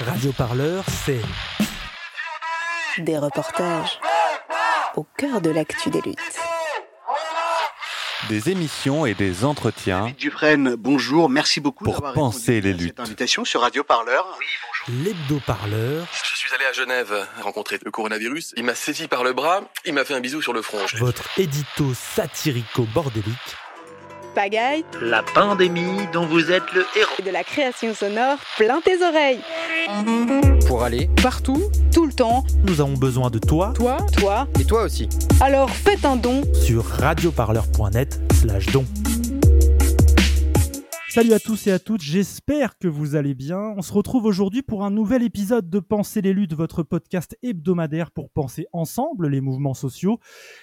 Radio Parleur, c'est Des reportages au cœur de l'actu des luttes. Des émissions et des entretiens Dufresne, bonjour, merci beaucoup Pour penser les luttes. cette invitation sur Radio Parleur. Oui, bonjour. l'hebdo-parleur, Je suis allé à Genève rencontrer le coronavirus. Il m'a saisi par le bras, il m'a fait un bisou sur le front. votre édito satirico-bordélique, Pagaille La pandémie dont vous êtes le héros. et de la création sonore plein tes oreilles. pour aller Partout, tout le temps, nous avons besoin de toi toi toi. et toi aussi. Alors faites un don. sur radioparleur.net slash don. Salut à tous et à toutes, j'espère que vous allez bien. On se retrouve aujourd'hui pour un nouvel épisode de Penser les luttes, votre podcast hebdomadaire pour penser ensemble les mouvements sociaux.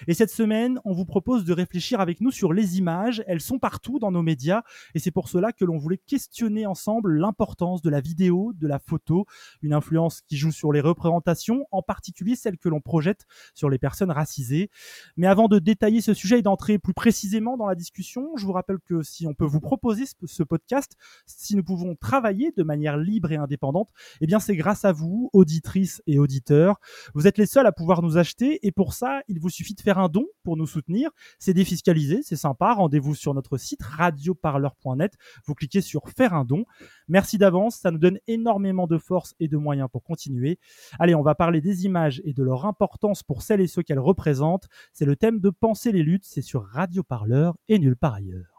Et cette semaine, on vous propose de réfléchir avec nous sur les images. Elles sont partout dans nos médias et c'est pour cela que l'on voulait questionner ensemble l'importance de la vidéo, de la photo, une influence qui joue sur les représentations, en particulier celle que l'on projette sur les personnes racisées. Mais avant de détailler ce sujet et d'entrer plus précisément dans la discussion, je vous rappelle que si on peut vous proposer ce, ce podcast, si nous pouvons travailler de manière libre et indépendante, eh bien c'est grâce à vous, auditrices et auditeurs. Vous êtes les seuls à pouvoir nous acheter et pour ça, il vous suffit de faire un don pour nous soutenir. C'est défiscalisé, c'est sympa. Rendez-vous sur notre site radioparleur.net. Vous cliquez sur faire un don. Merci d'avance, ça nous donne énormément de force et de moyens pour continuer. Allez, on va parler des images et de leur importance pour celles et ceux qu'elles représentent. C'est le thème de Penser les luttes, c'est sur Radio Parleur et nulle part ailleurs.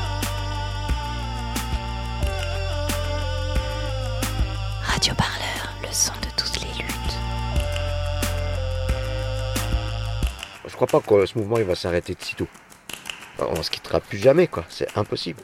Radio Parleur, le son de toutes les luttes. Je crois pas que ce mouvement il va s'arrêter de sitôt. On se quittera plus jamais, quoi. C'est impossible.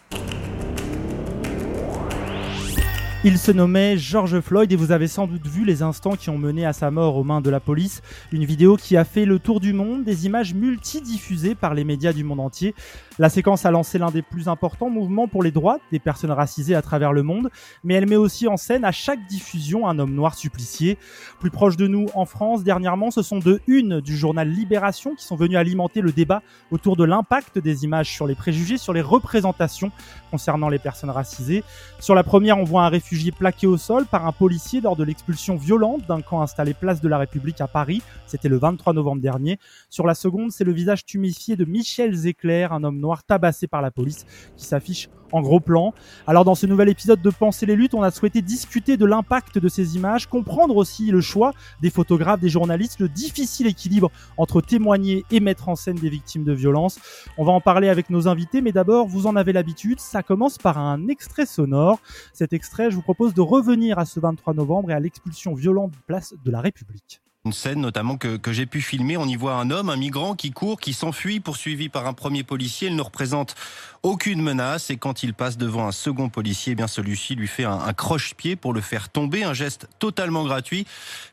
Il se nommait George Floyd et vous avez sans doute vu les instants qui ont mené à sa mort aux mains de la police. Une vidéo qui a fait le tour du monde, des images multidiffusées par les médias du monde entier. La séquence a lancé l'un des plus importants mouvements pour les droits des personnes racisées à travers le monde, mais elle met aussi en scène à chaque diffusion un homme noir supplicié. Plus proche de nous en France, dernièrement, ce sont deux unes du journal Libération qui sont venues alimenter le débat autour de l'impact des images sur les préjugés, sur les représentations concernant les personnes racisées. Sur la première, on voit un réfugié plaqué au sol par un policier lors de l'expulsion violente d'un camp installé place de la République à Paris. C'était le 23 novembre dernier. Sur la seconde, c'est le visage tuméfié de Michel Zecler, un homme noir tabassé par la police, qui s'affiche en gros plan. Alors dans ce nouvel épisode de Penser les luttes, on a souhaité discuter de l'impact de ces images, comprendre aussi le choix des photographes, des journalistes, le difficile équilibre entre témoigner et mettre en scène des victimes de violences. On va en parler avec nos invités, mais d'abord, vous en avez l'habitude, ça commence par un extrait sonore. Cet extrait, je vous propose de revenir à ce 23 novembre et à l'expulsion violente de place de la République. Une scène notamment que, j'ai pu filmer, on y voit un homme, un migrant qui court, qui s'enfuit, poursuivi par un premier policier. Il ne représente aucune menace et quand il passe devant un second policier, eh bien celui-ci lui fait un, un croche-pied pour le faire tomber, un geste totalement gratuit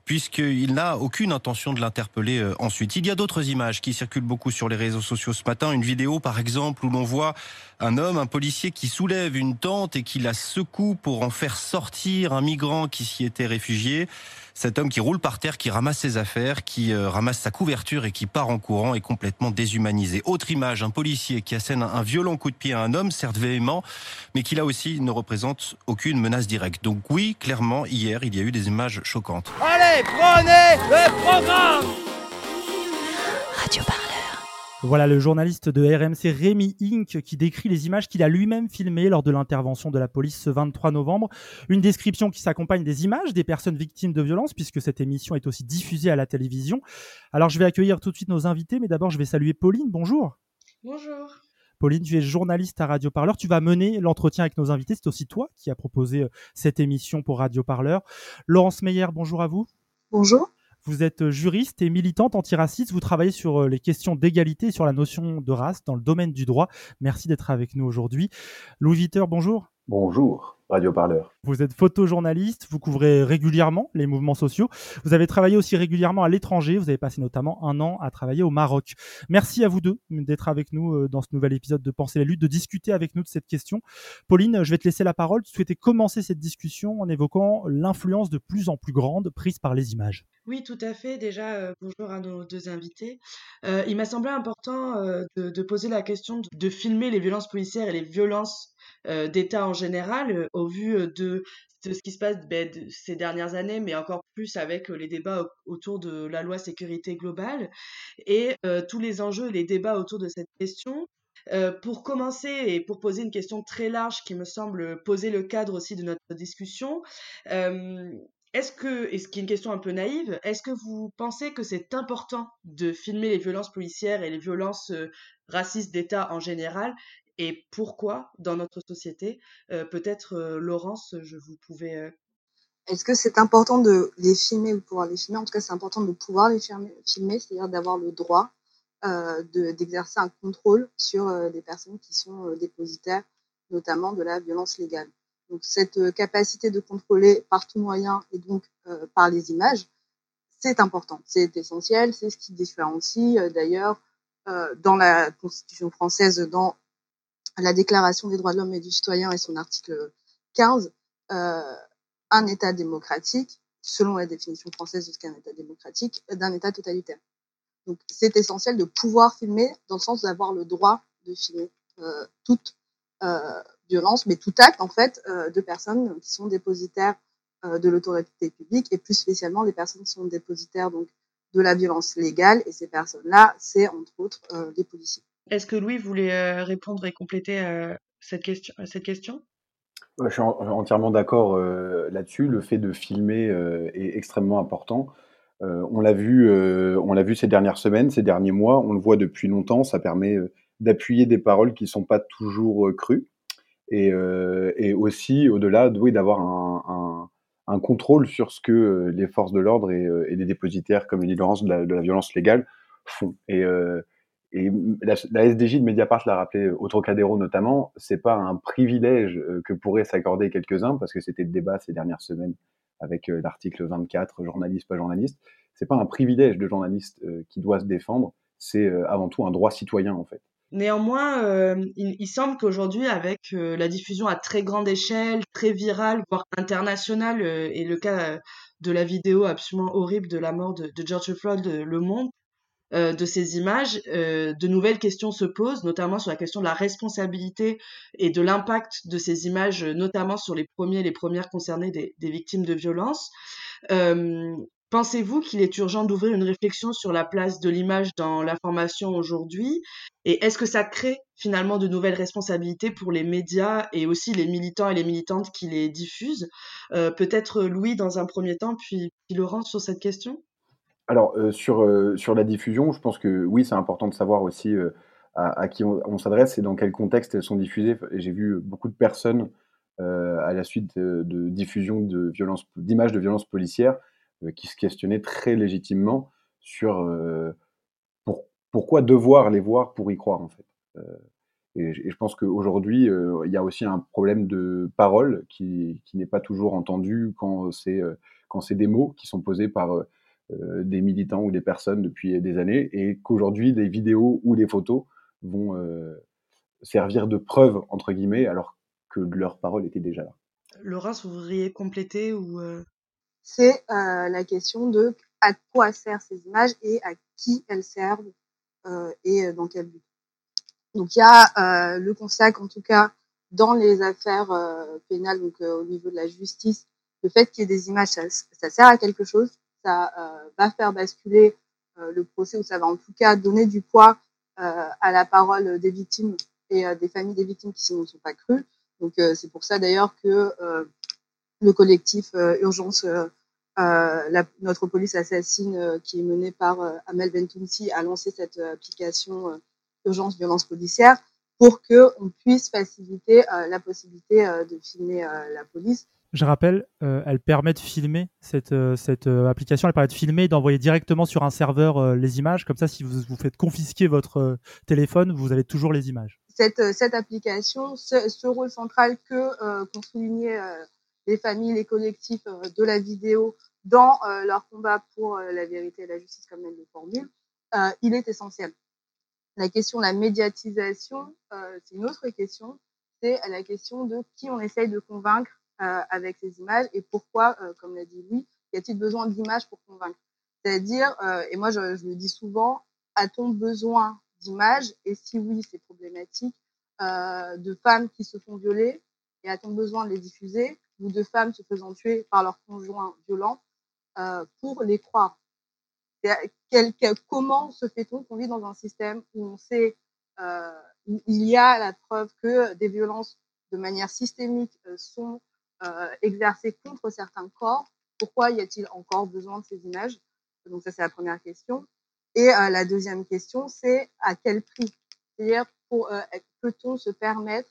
puisqu'il n'a aucune intention de l'interpeller euh, ensuite. Il y a d'autres images qui circulent beaucoup sur les réseaux sociaux ce matin. Une vidéo par exemple où l'on voit un homme, un policier qui soulève une tente et qui la secoue pour en faire sortir un migrant qui s'y était réfugié. Cet homme qui roule par terre, qui ramasse ses affaires, qui euh, ramasse sa couverture et qui part en courant est complètement déshumanisé. Autre image, un policier qui assène un, un violent coup de pied à un homme, certes véhément, mais qui là aussi ne représente aucune menace directe. Donc oui, clairement, hier, il y a eu des images choquantes. Allez, prenez le programme Radio Parleur. Voilà le journaliste de RMC Rémi Inc. qui décrit les images qu'il a lui-même filmées lors de l'intervention de la police ce 23 novembre. Une description qui s'accompagne des images des personnes victimes de violences puisque cette émission est aussi diffusée à la télévision. Alors je vais accueillir tout de suite nos invités, mais d'abord je vais saluer Pauline. Bonjour. Bonjour. Pauline, tu es journaliste à Radio Parleur. Tu vas mener l'entretien avec nos invités. C'est aussi toi qui as proposé euh, cette émission pour Radio Parleur. Laurence Meyer, bonjour à vous. Bonjour. Vous êtes juriste et militante antiraciste. Vous travaillez sur euh, les questions d'égalité et sur la notion de race dans le domaine du droit. Merci d'être avec nous aujourd'hui. Louis Viter, bonjour. Bonjour. Radio Parleur. Vous êtes photojournaliste, vous couvrez régulièrement les mouvements sociaux. Vous avez travaillé aussi régulièrement à l'étranger. Vous avez passé notamment un an à travailler au Maroc. Merci à vous deux d'être avec nous euh, dans ce nouvel épisode de Penser les luttes, de discuter avec nous de cette question. Pauline, je vais te laisser la parole. Tu souhaitais commencer cette discussion en évoquant l'influence de plus en plus grande prise par les images. Oui, tout à fait. Déjà, euh, bonjour à nos deux invités. Euh, il m'a semblé important de, poser la question de filmer les violences policières et les violences d'État en général, euh, au vu euh, de, ce qui se passe ben, ces dernières années, mais encore plus avec les débats autour de la loi sécurité globale et tous les enjeux et les débats autour de cette question. pour commencer et pour poser une question très large qui me semble poser le cadre aussi de notre discussion, est-ce que, et ce qui est une question un peu naïve, est-ce que vous pensez que c'est important de filmer les violences policières et les violences racistes d'État en général et pourquoi dans notre société. Euh, peut-être, euh, Laurence, je vous pouvez. Euh, Est-ce que c'est important de les filmer ou pouvoir les filmer? En tout cas, c'est important de pouvoir les filmer, c'est-à-dire d'avoir le droit d'exercer un contrôle sur des personnes qui sont dépositaires, notamment de la violence légale. Donc cette capacité de contrôler par tout moyen et donc par les images, c'est important, c'est essentiel, c'est ce qui différencie d'ailleurs dans la Constitution française, dans la Déclaration des droits de l'homme et du citoyen et son article 15, euh, un État démocratique, selon la définition française de ce qu'est un État démocratique, d'un État totalitaire. Donc c'est essentiel de pouvoir filmer dans le sens d'avoir le droit de filmer euh, toute euh, violence, mais tout acte en fait euh, de personnes qui sont dépositaires de l'autorité publique et plus spécialement les personnes qui sont dépositaires donc de la violence légale et ces personnes-là, c'est entre autres des policiers. Est-ce que Louis voulait euh, répondre et compléter euh, cette question, question? Je suis entièrement d'accord euh, là-dessus. Le fait de filmer est extrêmement important. on l'a vu, on l'a vu ces dernières semaines, ces derniers mois. On le voit depuis longtemps. Ça permet d'appuyer des paroles qui sont pas toujours crues et, aussi au-delà, d'avoir un, un, contrôle sur ce que les forces de l'ordre et, et, les dépositaires, comme dit Laurence, de la, violence légale font. Et la, SDJ de Mediapart l'a rappelé au Trocadéro notamment, c'est pas un privilège euh, que pourraient s'accorder quelques-uns, parce que c'était le débat ces dernières semaines avec euh, l'article 24, journaliste, pas journaliste. C'est pas un privilège de journaliste euh, qui doit se défendre, c'est avant tout un droit citoyen en fait. Néanmoins, il, semble qu'aujourd'hui, avec la diffusion à très grande échelle, très virale, voire internationale, et le cas de la vidéo absolument horrible de la mort de, de George Floyd le monde, euh, de ces images, euh, de nouvelles questions se posent, notamment sur la question de la responsabilité et de l'impact de ces images, notamment sur les premiers, les premières concernées des, victimes de violences. Euh, pensez-vous qu'il est urgent d'ouvrir une réflexion sur la place de l'image dans l'information aujourd'hui? Et est-ce que ça crée finalement de nouvelles responsabilités pour les médias et aussi les militants et les militantes qui les diffusent? Peut-être Louis dans un premier temps, puis, puis Laurence sur cette question? Alors, euh, sur, euh, sur la diffusion, je pense que oui, c'est important de savoir aussi euh, à, qui on, s'adresse et dans quel contexte elles sont diffusées. J'ai vu beaucoup de personnes à la suite de, diffusion d'images de violences policières qui se questionnaient très légitimement sur pour, pourquoi devoir les voir pour y croire en fait. Et, je pense qu'aujourd'hui, il y a aussi un problème de parole qui, n'est pas toujours entendu quand c'est des mots qui sont posés par des militants ou des personnes depuis des années, et qu'aujourd'hui, des vidéos ou des photos vont euh, servir de preuve, entre guillemets, alors que leurs paroles étaient déjà là. Laurence, vous voudriez compléter ou euh? C'est la question de à quoi servent ces images et à qui elles servent et dans quel but. Donc il y a le constat qu'en tout cas dans les affaires pénales, donc au niveau de la justice, le fait qu'il y ait des images, ça, sert à quelque chose ça euh, va faire basculer euh, le procès ou ça va en tout cas donner du poids euh, à la parole des victimes et des familles des victimes qui ne sont pas crues. Donc c'est pour ça d'ailleurs que le collectif Urgence notre police assassine qui est menée par Amel Bentounsi a lancé cette application urgence violence policière pour que on puisse faciliter la possibilité de filmer la police je rappelle, euh, elle permet de filmer cette, euh, cette euh, application, elle permet de filmer et d'envoyer directement sur un serveur les images. Comme ça, si vous vous faites confisquer votre téléphone, vous avez toujours les images. cette, cette application, ce, ce rôle central que euh, qu'ont souligné les familles, les collectifs de la vidéo dans leur combat pour la vérité et la justice, comme elles le formulent, il est essentiel. La question de la médiatisation, c'est une autre question. C'est la question de qui on essaye de convaincre avec ces images et pourquoi, comme l'a dit Louis, y a-t-il besoin d'images pour convaincre? C'est-à-dire, et moi je, je le dis souvent, a-t-on besoin d'images? Et si oui, c'est problématique. Euh, de femmes qui se font violer et a-t-on besoin de les diffuser? Ou de femmes se faisant tuer par leurs conjoints violents euh, pour les croire? Comment se fait-on qu'on vit dans un système où on sait euh, il y a la preuve que des violences de manière systémique euh, sont euh, exercées contre certains corps. Pourquoi y a-t-il encore besoin de ces images? Donc ça c'est la première question. Et euh, la deuxième question, c'est à quel prix? C'est-à-dire, euh, peut-on se permettre,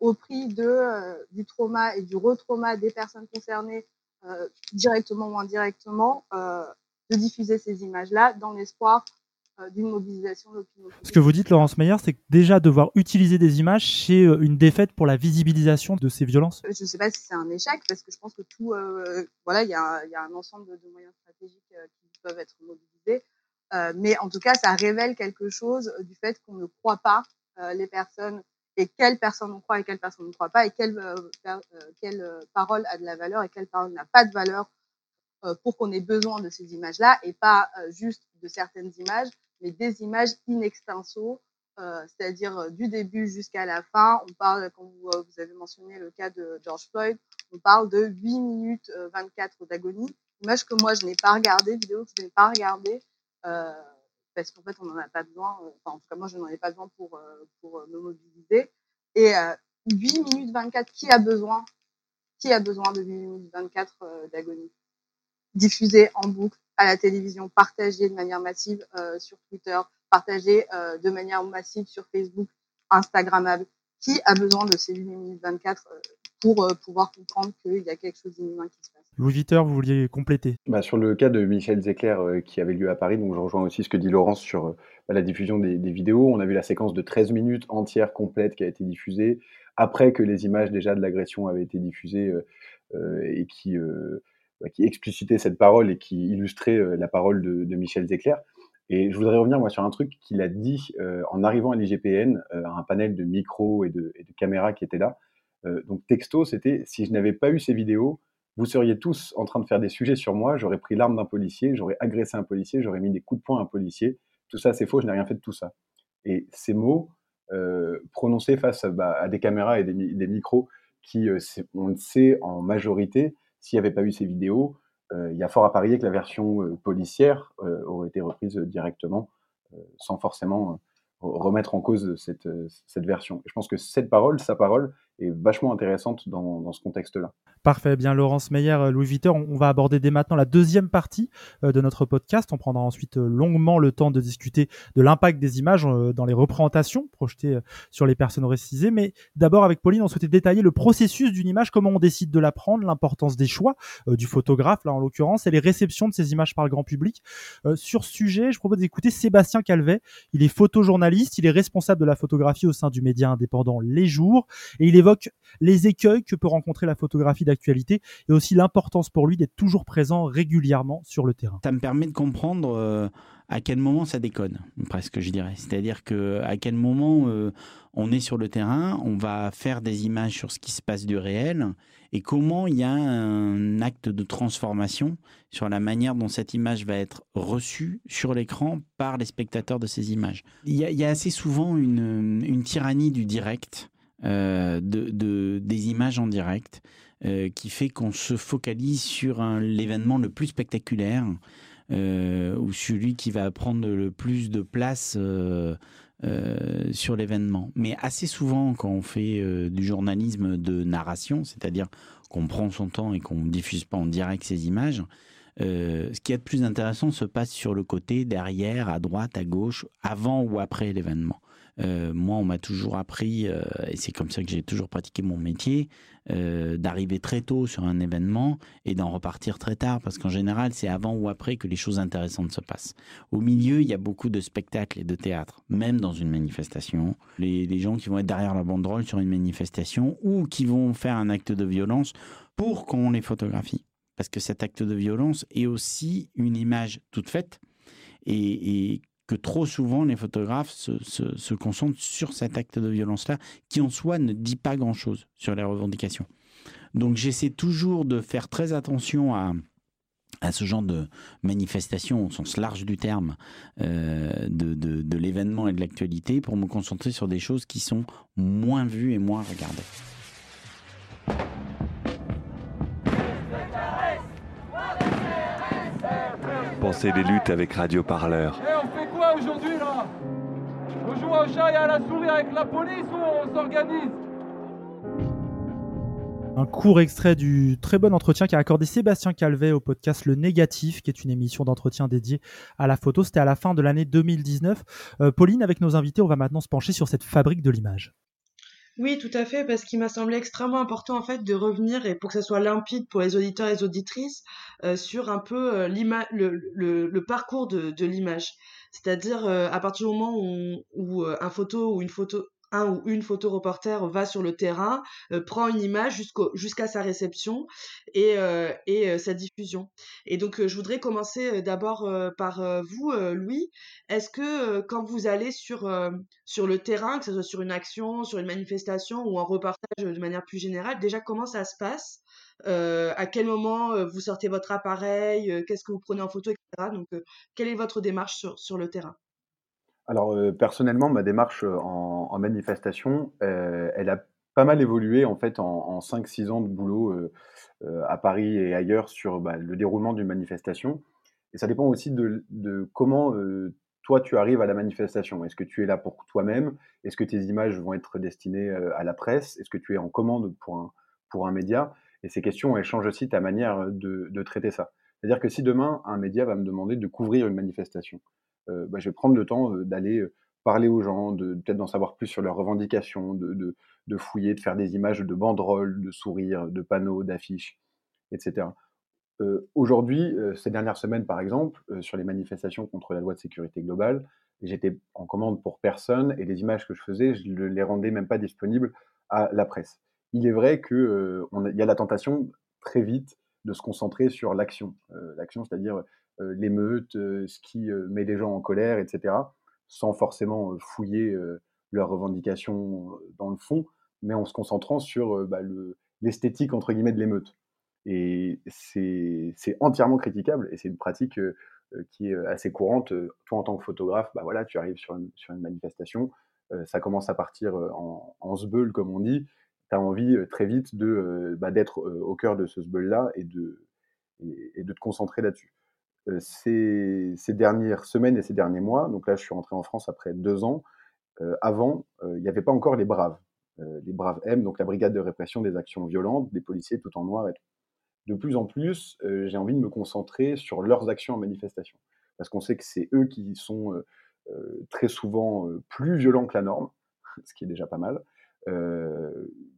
au prix du trauma et du retrauma des personnes concernées, directement ou indirectement, de diffuser ces images-là dans l'espoir d'une mobilisation de l'opinion Ce que vous dites, Laurence Meyer, c'est que déjà devoir utiliser des images, c'est une défaite pour la visibilisation de ces violences Je ne sais pas si c'est un échec, parce que je pense que tout, voilà, il y a, y a, un ensemble de, moyens stratégiques qui peuvent être mobilisés. Euh, mais en tout cas, ça révèle quelque chose du fait qu'on ne croit pas euh, les personnes et quelles personnes on croit et quelles personnes on ne croit pas et quelle, euh, quelle parole a de la valeur et quelle parole n'a pas de valeur pour qu'on ait besoin de ces images-là et pas juste de certaines images, mais des images in extenso, euh, c'est-à-dire du début jusqu'à la fin. On parle, quand vous, vous, avez mentionné le cas de George Floyd, on parle de 8 minutes 24 d'agonie, image que moi je n'ai pas regardée, vidéo que je n'ai pas regardée, euh, parce qu'en fait, on n'en a pas besoin. Euh, enfin, en tout cas, moi, je n'en ai pas besoin pour, euh, pour me mobiliser. Et 8 minutes 24, qui a besoin? Qui a besoin de 8 minutes 24 d'agonie? Diffusée en boucle à la télévision, partagée de manière massive sur Twitter, partagée de manière massive sur Facebook, Instagrammable. Qui a besoin de ces 8 minutes 24 pour pouvoir comprendre qu'il y a quelque chose d'inhumain qui se passe? Louis Viteur, vous vouliez compléter? Bah, Sur le cas de Michel Zecler euh, qui avait lieu à Paris, donc je rejoins aussi ce que dit Laurence sur euh, bah, la diffusion des, des, vidéos. On a vu la séquence de 13 minutes entière complète qui a été diffusée après que les images déjà de l'agression avaient été diffusées euh, et qui, qui explicitaient cette parole et qui illustraient la parole de, Michel Zecler. Et je voudrais revenir sur un truc qu'il a dit en arrivant à l'IGPN, à un panel de micros et de, caméras qui étaient là. donc texto, c'était si je n'avais pas eu ces vidéos, vous seriez tous en train de faire des sujets sur moi, j'aurais pris l'arme d'un policier, j'aurais agressé un policier, j'aurais mis des coups de poing à un policier. Tout ça, c'est faux, je n'ai rien fait de tout ça. Et ces mots, euh, prononcés face bah, à des caméras et des, micros qui, euh, on le sait en majorité, s'il n'y avait pas eu ces vidéos, euh, il y a fort à parier que la version euh, policière euh, aurait été reprise directement, sans forcément remettre en cause cette, cette version. Et je pense que cette parole, sa parole, est vachement intéressante dans, dans ce contexte-là. Parfait. Bien, Laurence Meyer, euh, Louis Vuitton, on va aborder dès maintenant la deuxième partie euh, de notre podcast. On prendra ensuite euh, longuement le temps de discuter de l'impact des images dans les représentations projetées sur les personnes récisées. Mais d'abord, avec Pauline, on souhaitait détailler le processus d'une image, comment on décide de la prendre, l'importance des choix du photographe, là en l'occurrence, et les réceptions de ces images par le grand public. sur ce sujet, je propose d'écouter Sébastien Calvet. Il est photojournaliste, il est responsable de la photographie au sein du média indépendant Les Jours, et il les écueils que peut rencontrer la photographie d'actualité et aussi l'importance pour lui d'être toujours présent régulièrement sur le terrain. Ça me permet de comprendre euh, à quel moment ça déconne, presque je dirais. C'est-à-dire que à quel moment euh, on est sur le terrain, on va faire des images sur ce qui se passe du réel et comment il y a un acte de transformation sur la manière dont cette image va être reçue sur l'écran par les spectateurs de ces images. Il y a, assez souvent une tyrannie du direct. Euh, de, de, des images en direct euh, qui fait qu'on se focalise sur l'événement le plus spectaculaire euh, ou celui qui va prendre le plus de place sur l'événement. Mais assez souvent, quand on fait du journalisme de narration, c'est-à-dire qu'on prend son temps et qu'on ne diffuse pas en direct ces images, ce qui est de plus intéressant se passe sur le côté, derrière, à droite, à gauche, avant ou après l'événement. Moi, on m'a toujours appris, et c'est comme ça que j'ai toujours pratiqué mon métier, d'arriver très tôt sur un événement et d'en repartir très tard, parce qu'en général, c'est avant ou après que les choses intéressantes se passent. Au milieu, il y a beaucoup de spectacles et de théâtre, même dans une manifestation. Les, les gens qui vont être derrière la banderole sur une manifestation ou qui vont faire un acte de violence pour qu'on les photographie. Parce que cet acte de violence est aussi une image toute faite et, que trop souvent les photographes se, concentrent sur cet acte de violence-là, qui en soi ne dit pas grand-chose sur les revendications. Donc j'essaie toujours de faire très attention à, à ce genre de manifestation au sens large du terme euh, de, de l'événement et de l'actualité pour me concentrer sur des choses qui sont moins vues et moins regardées. Pensez des luttes avec Radio Parleur. Un court extrait du très bon entretien qu'a accordé Sébastien Calvet au podcast Le Négatif, qui est une émission d'entretien dédiée à la photo. C'était à la fin de l'année 2019. Euh, Pauline, avec nos invités, on va maintenant se pencher sur cette fabrique de l'image. Oui, tout à fait, parce qu'il m'a semblé extrêmement important en fait de revenir et pour que ça soit limpide pour les auditeurs et les auditrices euh, sur un peu euh, le, le, le, parcours de, de l'image. C'est-à-dire euh, à partir du moment où, où un photo ou une photo un ou une photo reporter va sur le terrain, euh, prend une image jusqu'à sa réception et, euh, et euh, sa diffusion. Et donc, je voudrais commencer d'abord par vous, Louis. Est-ce que quand vous allez sur, sur le terrain, que ce soit sur une action, sur une manifestation ou en reportage de manière plus générale, déjà comment ça se passe? À quel moment vous sortez votre appareil, qu'est-ce que vous prenez en photo, etc. Donc, quelle est votre démarche sur, sur le terrain? Alors, euh, personnellement, ma démarche, euh, en manifestation, euh, elle a pas mal évolué en fait en 5-6 ans de boulot, à Paris et ailleurs sur, bah, le déroulement d'une manifestation et ça dépend aussi de comment, toi tu arrives à la manifestation. Est-ce que tu es là pour toi-même? Est-ce que tes images vont être destinées, à la presse? Est-ce que tu es en commande pour un pour un média? Et ces questions, elles changent aussi ta manière, de de traiter ça. C'est-à-dire que si demain, un média va me demander de couvrir une manifestation, bah, je vais prendre le temps euh, d'aller euh, parler aux gens, de peut-être d'en savoir plus sur leurs revendications, de, fouiller, de faire des images de banderoles, de sourires, de panneaux, d'affiches, etc. Aujourd'hui, ces dernières semaines, par exemple, sur les manifestations contre la loi de sécurité globale, j'étais en commande pour personne et les images que je faisais, je ne les rendais même pas disponibles à la presse. Il est vrai qu'il y a la tentation très vite de se concentrer sur l'action. l'action, c'est-à-dire euh, l'émeute, euh, ce qui euh, met les gens en colère, etc., sans forcément fouiller leurs revendications dans le fond, mais en se concentrant sur bah, l'esthétique entre guillemets de l'émeute. Et c'est entièrement critiquable et c'est une pratique qui est assez courante. Toi, en tant que photographe, bah voilà, tu arrives sur une, sur une manifestation, ça commence à partir en, en sbeul, comme on dit. Tu as envie très vite de bah, d'être au cœur de ce sbeul-là et de, et, de te concentrer là-dessus. Euh, ces, dernières semaines et ces derniers mois, donc là je suis rentré en France après deux ans, euh, avant, euh, il n'y avait pas encore les Braves. les Braves M, donc la brigade de répression des actions violentes, des policiers tout en noir et tout. De plus en plus, j'ai envie de me concentrer sur leurs actions en manifestation. Parce qu'on sait que c'est eux qui sont très souvent plus violents que la norme, ce qui est déjà pas mal,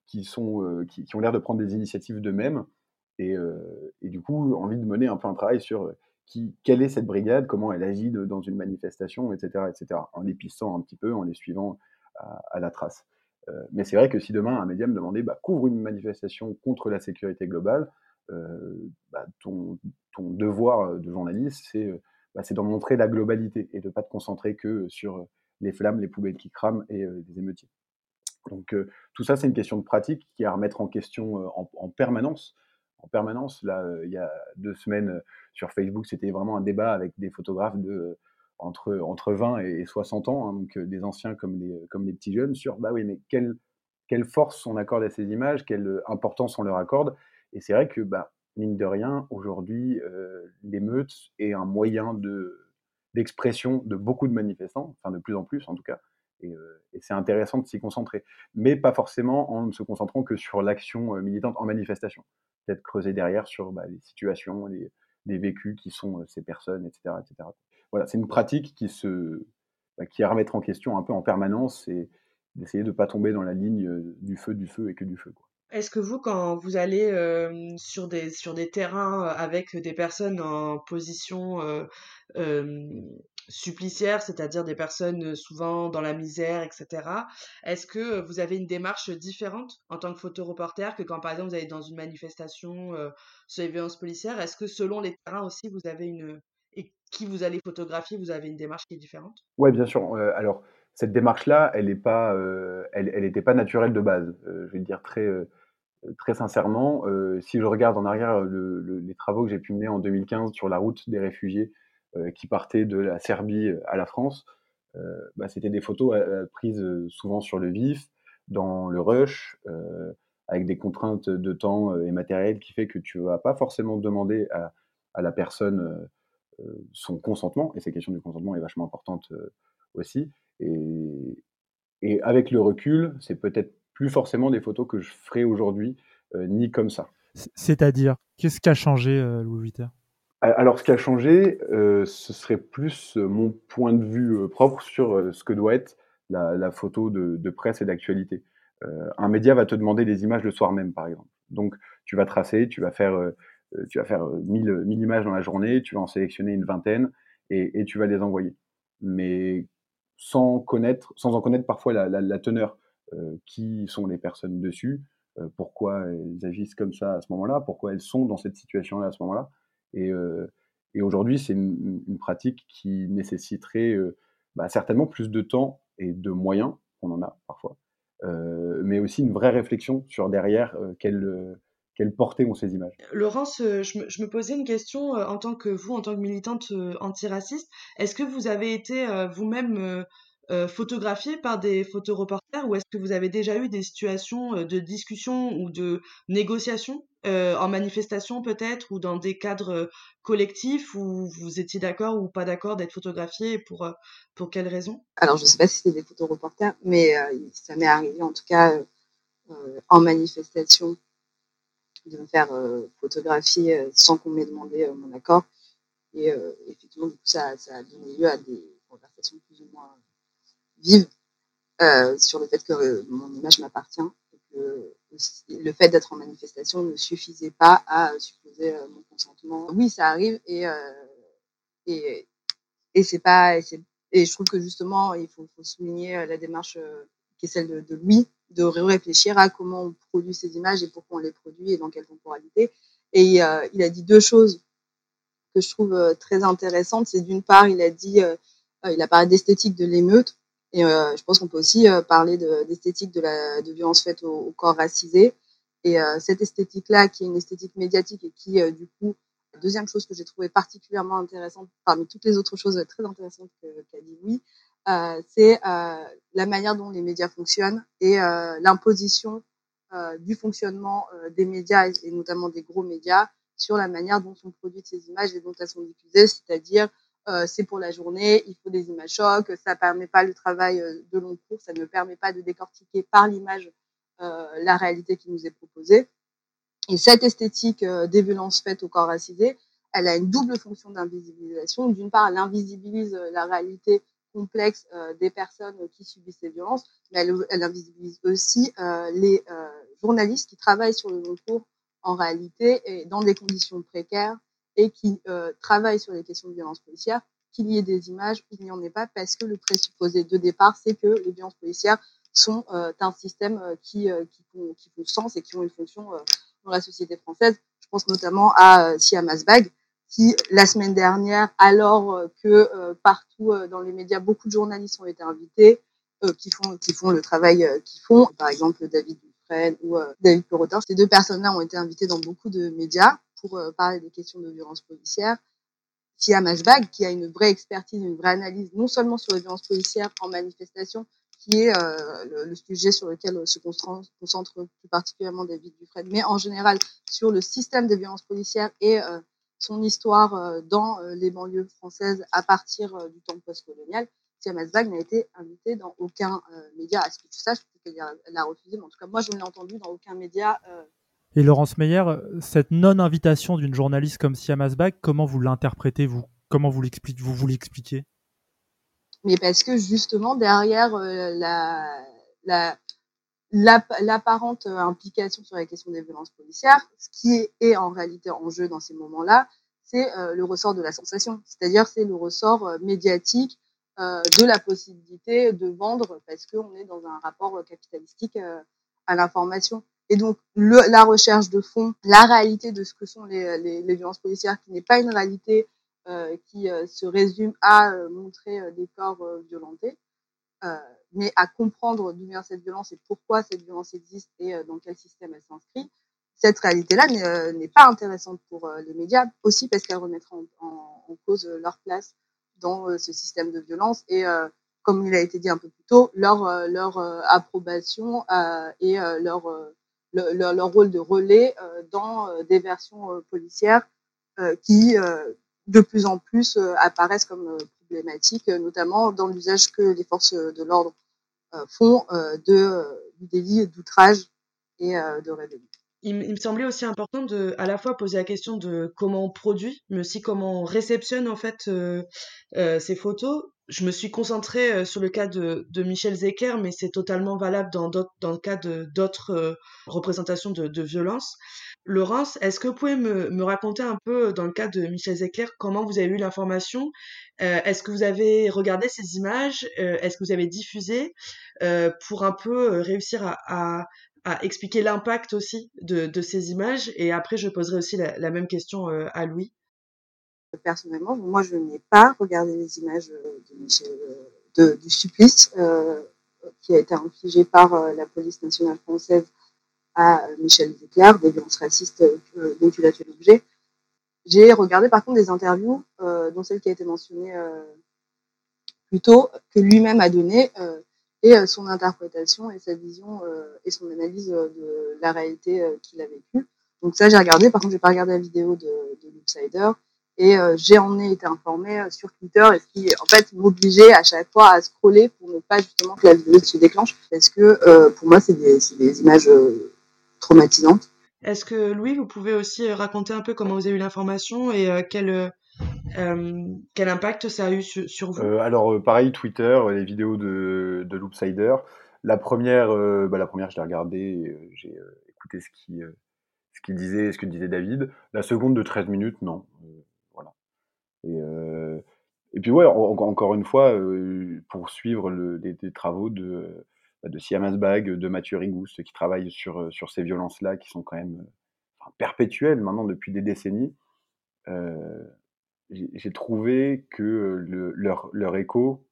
qui, sont, qui, ont l'air de prendre des initiatives d'eux-mêmes, et, et, du coup, envie de mener un peu un travail sur quelle est cette brigade, comment elle agit dans une manifestation, etc., etc., en les pissant un petit peu, en les suivant à, la trace. Euh, mais c'est vrai que si demain un média me demandait bah, couvre une manifestation contre la sécurité globale, euh, bah, ton, devoir de journaliste, c'est bah, d'en montrer la globalité et de ne pas te concentrer que sur les flammes, les poubelles qui crament et euh, les émeutiers. Donc tout ça, c'est une question de pratique qui est à remettre en question en permanence en permanence. Là, euh, il y a deux semaines euh, sur Facebook, c'était vraiment un débat avec des photographes de euh, entre, entre 20 et 60 ans, hein, donc des anciens comme les, comme les petits jeunes, sur bah oui, mais quelle, quelle force on accorde à ces images, quelle importance on leur accorde. Et c'est vrai que, bah, mine de rien, aujourd'hui, l'émeute est un moyen de, d'expression de beaucoup de manifestants, enfin de plus en plus en tout cas. Et, et c'est intéressant de s'y concentrer, mais pas forcément en ne se concentrant que sur l'action militante en manifestation peut-être creuser derrière sur bah, les situations, les, vécus qui sont ces personnes, etc. etc. Voilà, c'est une pratique qui se, bah, qui est à remettre en question un peu en permanence et d'essayer de ne pas tomber dans la ligne du feu, du feu et que du feu. Est-ce que vous, quand vous allez sur, des, sur des terrains avec des personnes en position suppliciaire, c'est-à-dire des personnes souvent dans la misère, etc., est-ce que vous avez une démarche différente en tant que photoreporter que quand, par exemple, vous allez dans une manifestation sur les violences policières? Est-ce que selon les terrains aussi, vous avez une... Et qui vous allez photographier, vous avez une démarche qui est différente? Oui, bien sûr. alors, cette démarche-là, elle n'était pas, elle, pas naturelle de base. je vais dire très très sincèrement, euh, si je regarde en arrière les travaux que j'ai pu mener en 2015 sur la route des réfugiés euh, qui partaient de la Serbie à la France, euh, bah, c'était des photos prises souvent sur le vif, dans le rush, avec des contraintes de temps et matériel qui fait que tu ne vas pas forcément demander à, la personne son consentement, et cette question du consentement est vachement importante aussi. Et, avec le recul, c'est peut-être plus forcément des photos que je ferai aujourd'hui, euh, ni comme ça. C'est-à-dire, qu'est-ce qui a changé, euh, Louis Vuitton? Alors, ce qui a changé, euh, ce serait plus mon point de vue propre sur ce que doit être la, photo de, presse et d'actualité. un média va te demander des images le soir même, par exemple. Donc, tu vas tracer, tu vas faire, tu vas faire 1000, images dans la journée, tu vas en sélectionner une vingtaine et, tu vas les envoyer. Mais sans connaître, sans en connaître parfois la teneur. Euh, qui sont les personnes dessus, euh, pourquoi elles agissent comme ça à ce moment-là, pourquoi elles sont dans cette situation-là à ce moment-là. Et, aujourd'hui, c'est une, pratique qui nécessiterait bah, certainement plus de temps et de moyens, on en a parfois, mais aussi une vraie réflexion sur derrière quelle, quelle portée ont ces images. Laurence, je me posais une question en tant que vous, en tant que militante antiraciste. Est-ce que vous avez été vous-même euh, photographié par des photoreporters ou est-ce que vous avez déjà eu des situations euh, de discussion ou de négociation euh, en manifestation peut-être ou dans des cadres collectifs où vous étiez d'accord ou pas d'accord d'être photographié pour, pour quelles raisons? Alors je ne sais pas si c'est des photoreporters mais ça m'est arrivé en tout cas en manifestation de me faire photographier sans qu'on m'ait demandé mon accord. Et effectivement ça, ça a donné lieu à des conversations plus ou moins vive euh, sur le fait que euh, mon image m'appartient que le fait d'être en manifestation ne suffisait pas à supposer euh, mon consentement. Oui, ça arrive et et et c'est pas et, et, je trouve que justement il faut, souligner la démarche qui est celle de, de lui de réfléchir à comment on produit ces images et pourquoi on les produit et dans quelle temporalité. Et il a dit deux choses que je trouve très intéressantes. C'est d'une part, il a dit, il a parlé d'esthétique de l'émeute. Et euh, je pense qu'on peut aussi euh, parler d'esthétique de, la de violence faite au, corps racisé. Et euh, cette esthétique-là, qui est une esthétique médiatique et qui, du coup, deuxième chose que j'ai trouvé particulièrement intéressante, parmi toutes les autres choses très intéressantes qu'a dit Louis, euh, c'est euh, la manière dont les médias fonctionnent et euh, l'imposition du fonctionnement des médias et notamment des gros médias sur la manière dont sont produites ces images et dont elles sont diffusées, c'est-à-dire euh, c'est pour la journée, il faut des images chocs, ça permet pas le travail euh, de long cours, ça ne permet pas de décortiquer par l'image euh, la réalité qui nous est proposée. Et cette esthétique des violences faites au corps racisé, elle a une double fonction d'invisibilisation. D'une part, elle invisibilise la réalité complexe des personnes qui subissent ces violences, mais elle, elle invisibilise aussi les journalistes qui travaillent sur le long cours en réalité et dans des conditions précaires qui euh, travaillent sur les questions de violence policière, qu'il y ait des images, il n'y en ait pas, parce que le présupposé de départ, c'est que les violences policières sont euh, un système euh, qui, font, qui font sens et qui ont une fonction dans la société française. Je pense notamment à Siam Asbag, qui, la semaine dernière, alors que partout dans les médias, beaucoup de journalistes ont été invités, qui, font, qui font le travail qu'ils font, par exemple David Dufresne ou David Perotin, ces deux personnes-là ont été invitées dans beaucoup de médias pour euh, parler des questions de violence policière, qui a Mashbag, qui a une vraie expertise, une vraie analyse, non seulement sur les violences policières en manifestation, qui est euh, le, sujet sur lequel se concentre, plus particulièrement David Dufresne, mais en général sur le système des violences policières et euh, son histoire dans les banlieues françaises à partir du temps postcolonial. Siam Asbag n'a été invité dans aucun média. À ce que tu saches, qu'elle a refusé, mais en tout cas, moi, je ne l'ai entendu dans aucun média et Laurence Meyer, cette non-invitation d'une journaliste comme Siam Asbag, comment vous l'interprétez, vous? Comment vous l'expliquez vous, vous l'expliquez? Mais parce que justement derrière la, la l'apparente implication sur la question des violences policières, ce qui est, en réalité en jeu dans ces moments-là, c'est le ressort de la sensation, c'est-à-dire c'est le ressort médiatique de la possibilité de vendre parce qu'on est dans un rapport capitalistique à l'information. Et donc, le, la recherche de fond, la réalité de ce que sont les, les, les violences policières, qui n'est pas une réalité euh, qui euh, se résume à euh, montrer des corps violentés, mais à comprendre d'où vient cette violence et pourquoi cette violence existe et dans quel système elle s'inscrit. Cette réalité-là n'est pas intéressante pour les médias, aussi parce qu'elle remettra en, en, en, cause leur place dans ce système de violence et comme il a été dit un peu plus tôt, leur, leur approbation et leur leur, rôle de relais euh, dans euh, des versions euh, policières qui de plus en plus apparaissent comme problématiques, notamment dans l'usage que les forces de l'ordre font de, du délit d'outrage et de rébellion. Il, me semblait aussi important de à la fois poser la question de comment on produit, mais aussi comment on réceptionne en fait ces photos je me suis concentrée euh, sur le cas de, de Michel Zecker, mais c'est totalement valable dans, dans le cas d'autres euh, représentations de, de violence. Laurence, est-ce que vous pouvez me, me, raconter un peu, dans le cas de Michel Zecker, comment vous avez eu l'information? Euh, Est-ce que vous avez regardé ces images? Euh, Est-ce que vous avez diffusé? Euh, pour un peu réussir à, à, à expliquer l'impact aussi de, de, ces images. Et après, je poserai aussi la, la même question à Louis personnellement, moi, je n'ai pas regardé les images euh, de Michel, euh, de, du supplice euh, qui a été infligé par la police nationale française à Michel Desclerc, des violences racistes dont il a fait l'objet. J'ai regardé par contre des interviews, dont celle qui a été mentionnée plus tôt, que lui-même a donné, et son interprétation et sa vision et son analyse de la réalité qu'il a vécue. Donc ça, j'ai regardé. Par contre, j'ai pas regardé la vidéo de, de l'Outsider. Et euh, j'ai en été informée euh, sur Twitter, et ce qui en fait m'obligeait à chaque fois à scroller pour ne pas justement que la vidéo se déclenche, parce que euh, pour moi c'est des, des, images euh, traumatisantes. Est-ce que Louis, vous pouvez aussi raconter un peu comment vous avez eu l'information et euh, quel quel impact ça a eu sur, sur vous? Alors pareil, Twitter, les vidéos de, de Loopsider. La première, bah, la première, je l'ai regardée, j'ai écouté ce qui ce qu'il disait, ce que disait David. La seconde de 13 minutes, non. Et, puis ouais, en, encore une fois, pour suivre le, les, travaux de, bah, de Siamas Bag, de Mathieu Rigouste, qui travaillent sur, sur ces violences-là, qui sont quand même perpétuelles maintenant depuis des décennies, j'ai trouvé que le, leur, leur écho,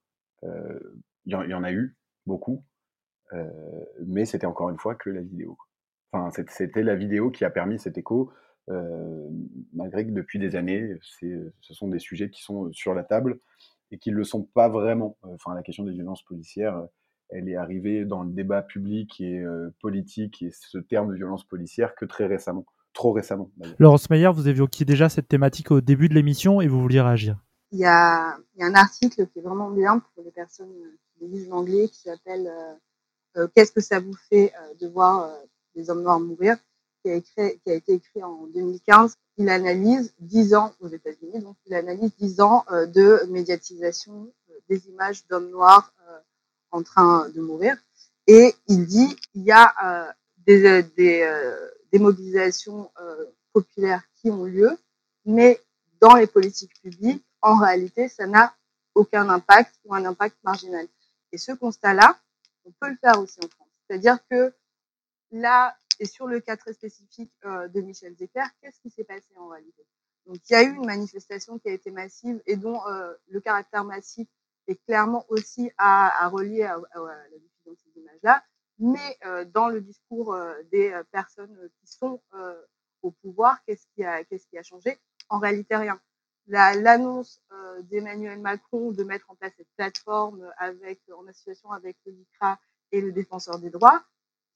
il y, en a eu beaucoup, mais c'était encore une fois que la vidéo. Enfin, c'était la vidéo qui a permis cet écho. Euh, malgré que depuis des années, ce sont des sujets qui sont sur la table et qui ne le sont pas vraiment. Enfin, la question des violences policières, elle est arrivée dans le débat public et euh, politique et ce terme de violence policière que très récemment, trop récemment. Laurence Meyer, vous évoquiez déjà cette thématique au début de l'émission et vous vouliez réagir. Il y, a, il y a un article qui est vraiment bien pour les personnes qui lisent l'anglais qui s'appelle euh, euh, Qu'est-ce que ça vous fait de voir des hommes noirs mourir? Qui a, été écrit en 2015, il analyse 10 ans aux États-Unis, donc il analyse 10 ans euh, de médiatisation euh, des images d'hommes noirs euh, en train de mourir. Et il dit il y a des, des mobilisations populaires qui ont lieu, mais dans les politiques publiques, en réalité, ça n'a aucun impact ou un impact marginal. Et ce constat-là, on peut le faire aussi en France. C'est-à-dire que là, et sur le cas très spécifique euh, de Michel Zecker, qu'est-ce qui s'est passé en réalité? Donc, il y a eu une manifestation qui a été massive et dont euh, le caractère massif est clairement aussi à, relier à, la diffusion de ces images-là. Mais euh, dans le discours des personnes qui sont au pouvoir, qu'est-ce qui a, changé? En réalité, rien. L'annonce d'Emmanuel Macron de mettre en place cette plateforme en association avec le LICRA et le défenseur des droits,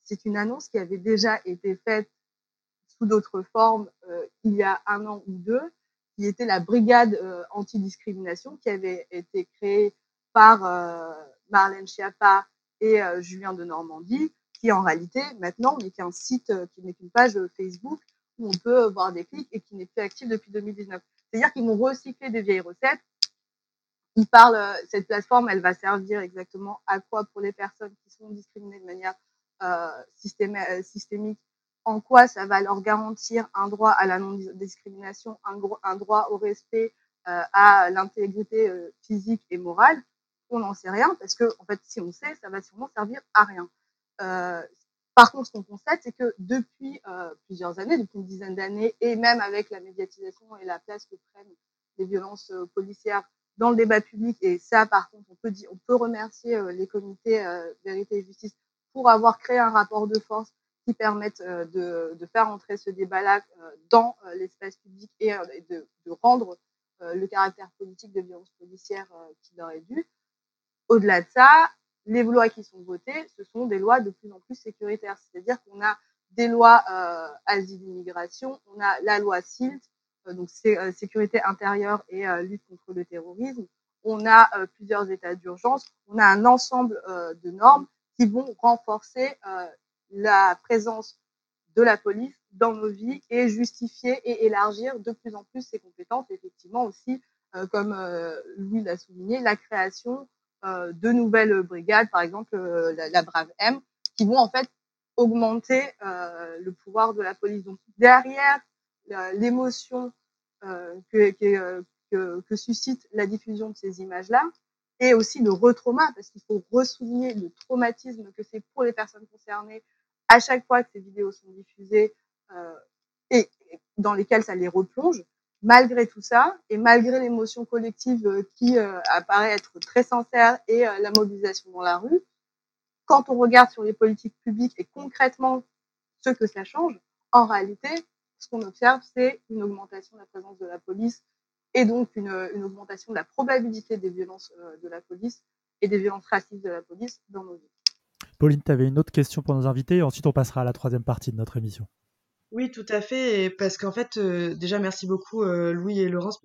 c'est une annonce qui avait déjà été faite sous d'autres formes euh, il y a un an ou deux, qui était la brigade euh, anti-discrimination qui avait été créée par euh, Marlène Schiappa et Julien de Normandie, qui en réalité maintenant n'est qu'un site, qui n'est qu'une page Facebook où on peut voir des clics et qui n'est plus actif depuis 2019. C'est-à-dire qu'ils vont recycler des vieilles recettes il parle, cette plateforme, elle va servir exactement à quoi pour les personnes qui sont discriminées de manière systémique en quoi ça va leur garantir un droit à la non-discrimination, un, droit au respect, euh, à l'intégrité euh, physique et morale, on n'en sait rien parce que, en fait, si on sait, ça va sûrement servir à rien. Euh, par contre, ce qu'on constate, c'est que depuis euh, plusieurs années, depuis une dizaine d'années, et même avec la médiatisation et la place que prennent les violences euh, policières dans le débat public, et ça, par contre, on peut, on peut remercier les comités vérité et justice pour avoir créé un rapport de force qui permettent euh, de, faire entrer ce débat-là euh, dans euh, l'espace public et de, rendre le caractère politique de violence policière qu'il aurait dû. Au-delà de ça, les lois qui sont votées, ce sont des lois de plus en plus sécuritaires. C'est-à-dire qu'on a des lois euh, asile-immigration, on a la loi SILT, donc sécurité intérieure et lutte contre le terrorisme. On a plusieurs états d'urgence, on a un ensemble de normes qui vont renforcer la présence de la police dans nos vies et justifier et élargir de plus en plus ses compétences. Effectivement aussi, euh, comme euh, Louis l'a souligné, la création euh, de nouvelles brigades, par exemple la, la, Brave M, qui vont en fait augmenter le pouvoir de la police. Donc derrière l'émotion que, que, que, que, suscite la diffusion de ces images-là, et aussi le retrauma, parce qu'il faut ressouligner le traumatisme que c'est pour les personnes concernées à chaque fois que ces vidéos sont diffusées euh, et dans lesquelles ça les replonge, malgré tout ça et malgré l'émotion collective euh, qui euh, apparaît être très sincère et la mobilisation dans la rue, quand on regarde sur les politiques publiques et concrètement ce que ça change, en réalité, ce qu'on observe, c'est une augmentation de la présence de la police et donc une, une augmentation de la probabilité des violences de la police et des violences racistes de la police dans nos vies. Pauline, tu avais une autre question pour nos invités et ensuite on passera à la troisième partie de notre émission. Oui, tout à fait. parce qu'en fait, euh, déjà, merci beaucoup euh, Louis et Laurence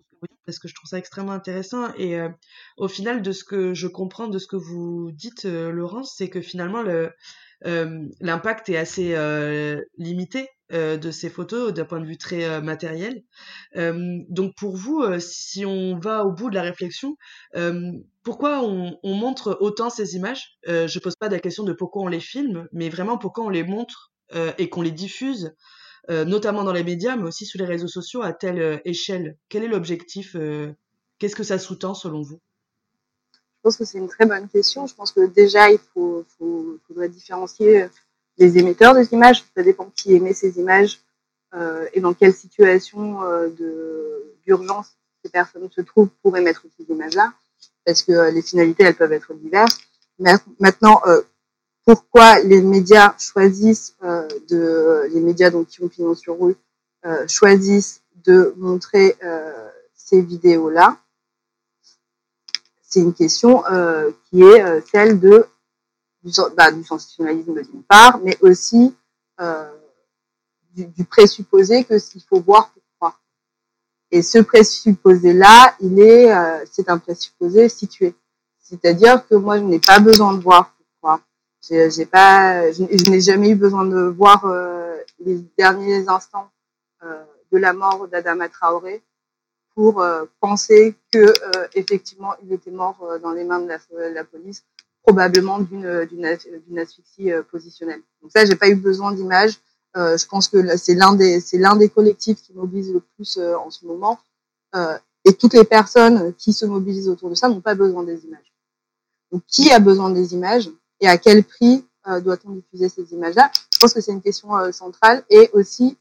parce que je trouve ça extrêmement intéressant. Et euh, au final, de ce que je comprends de ce que vous dites, Laurence, c'est que finalement, l'impact est assez limité de ces photos d'un point de vue très matériel. donc pour vous, si on va au bout de la réflexion, pourquoi on, on, montre autant ces images? Euh, Je pose pas la question de pourquoi on les filme, mais vraiment pourquoi on les montre euh, et qu'on les diffuse, euh, notamment dans les médias, mais aussi sur les réseaux sociaux à telle euh, échelle. Quel est l'objectif euh, Qu'est-ce que ça sous-tend selon vous? Je pense que c'est une très bonne question. Je pense que déjà, il faut, faut faudrait différencier les émetteurs des images. Ça dépend qui émet ces images et dans quelle situation d'urgence ces personnes se trouvent pour émettre ces images-là parce que euh, les finalités, elles peuvent être diverses. Maintenant, euh, pourquoi les médias choisissent euh, de, les médias donc qui ont pignon sur rue, choisissent de montrer ces vidéos-là? C'est une question qui est celle de du, bah, du sensationnalisme d'une part, mais aussi du, du, présupposé que s'il faut voir et ce présupposé-là, il est, euh, c'est un présupposé situé. C'est-à-dire que moi, je n'ai pas besoin de voir. J'ai pas, je, n'ai jamais eu besoin de voir euh, les derniers instants euh, de la mort d'Adama Traoré pour euh, penser que euh, effectivement, il était mort dans les mains de la police, probablement d'une d'une asphyxie positionnelle. Donc ça, j'ai pas eu besoin d'images euh, je pense que c'est l'un des c'est l'un des collectifs qui mobilise le plus euh, en ce moment. Euh, et toutes les personnes qui se mobilisent autour de ça n'ont pas besoin des images. Donc, qui a besoin des images et à quel prix doit-on diffuser ces images-là? Je pense que c'est une question centrale et aussi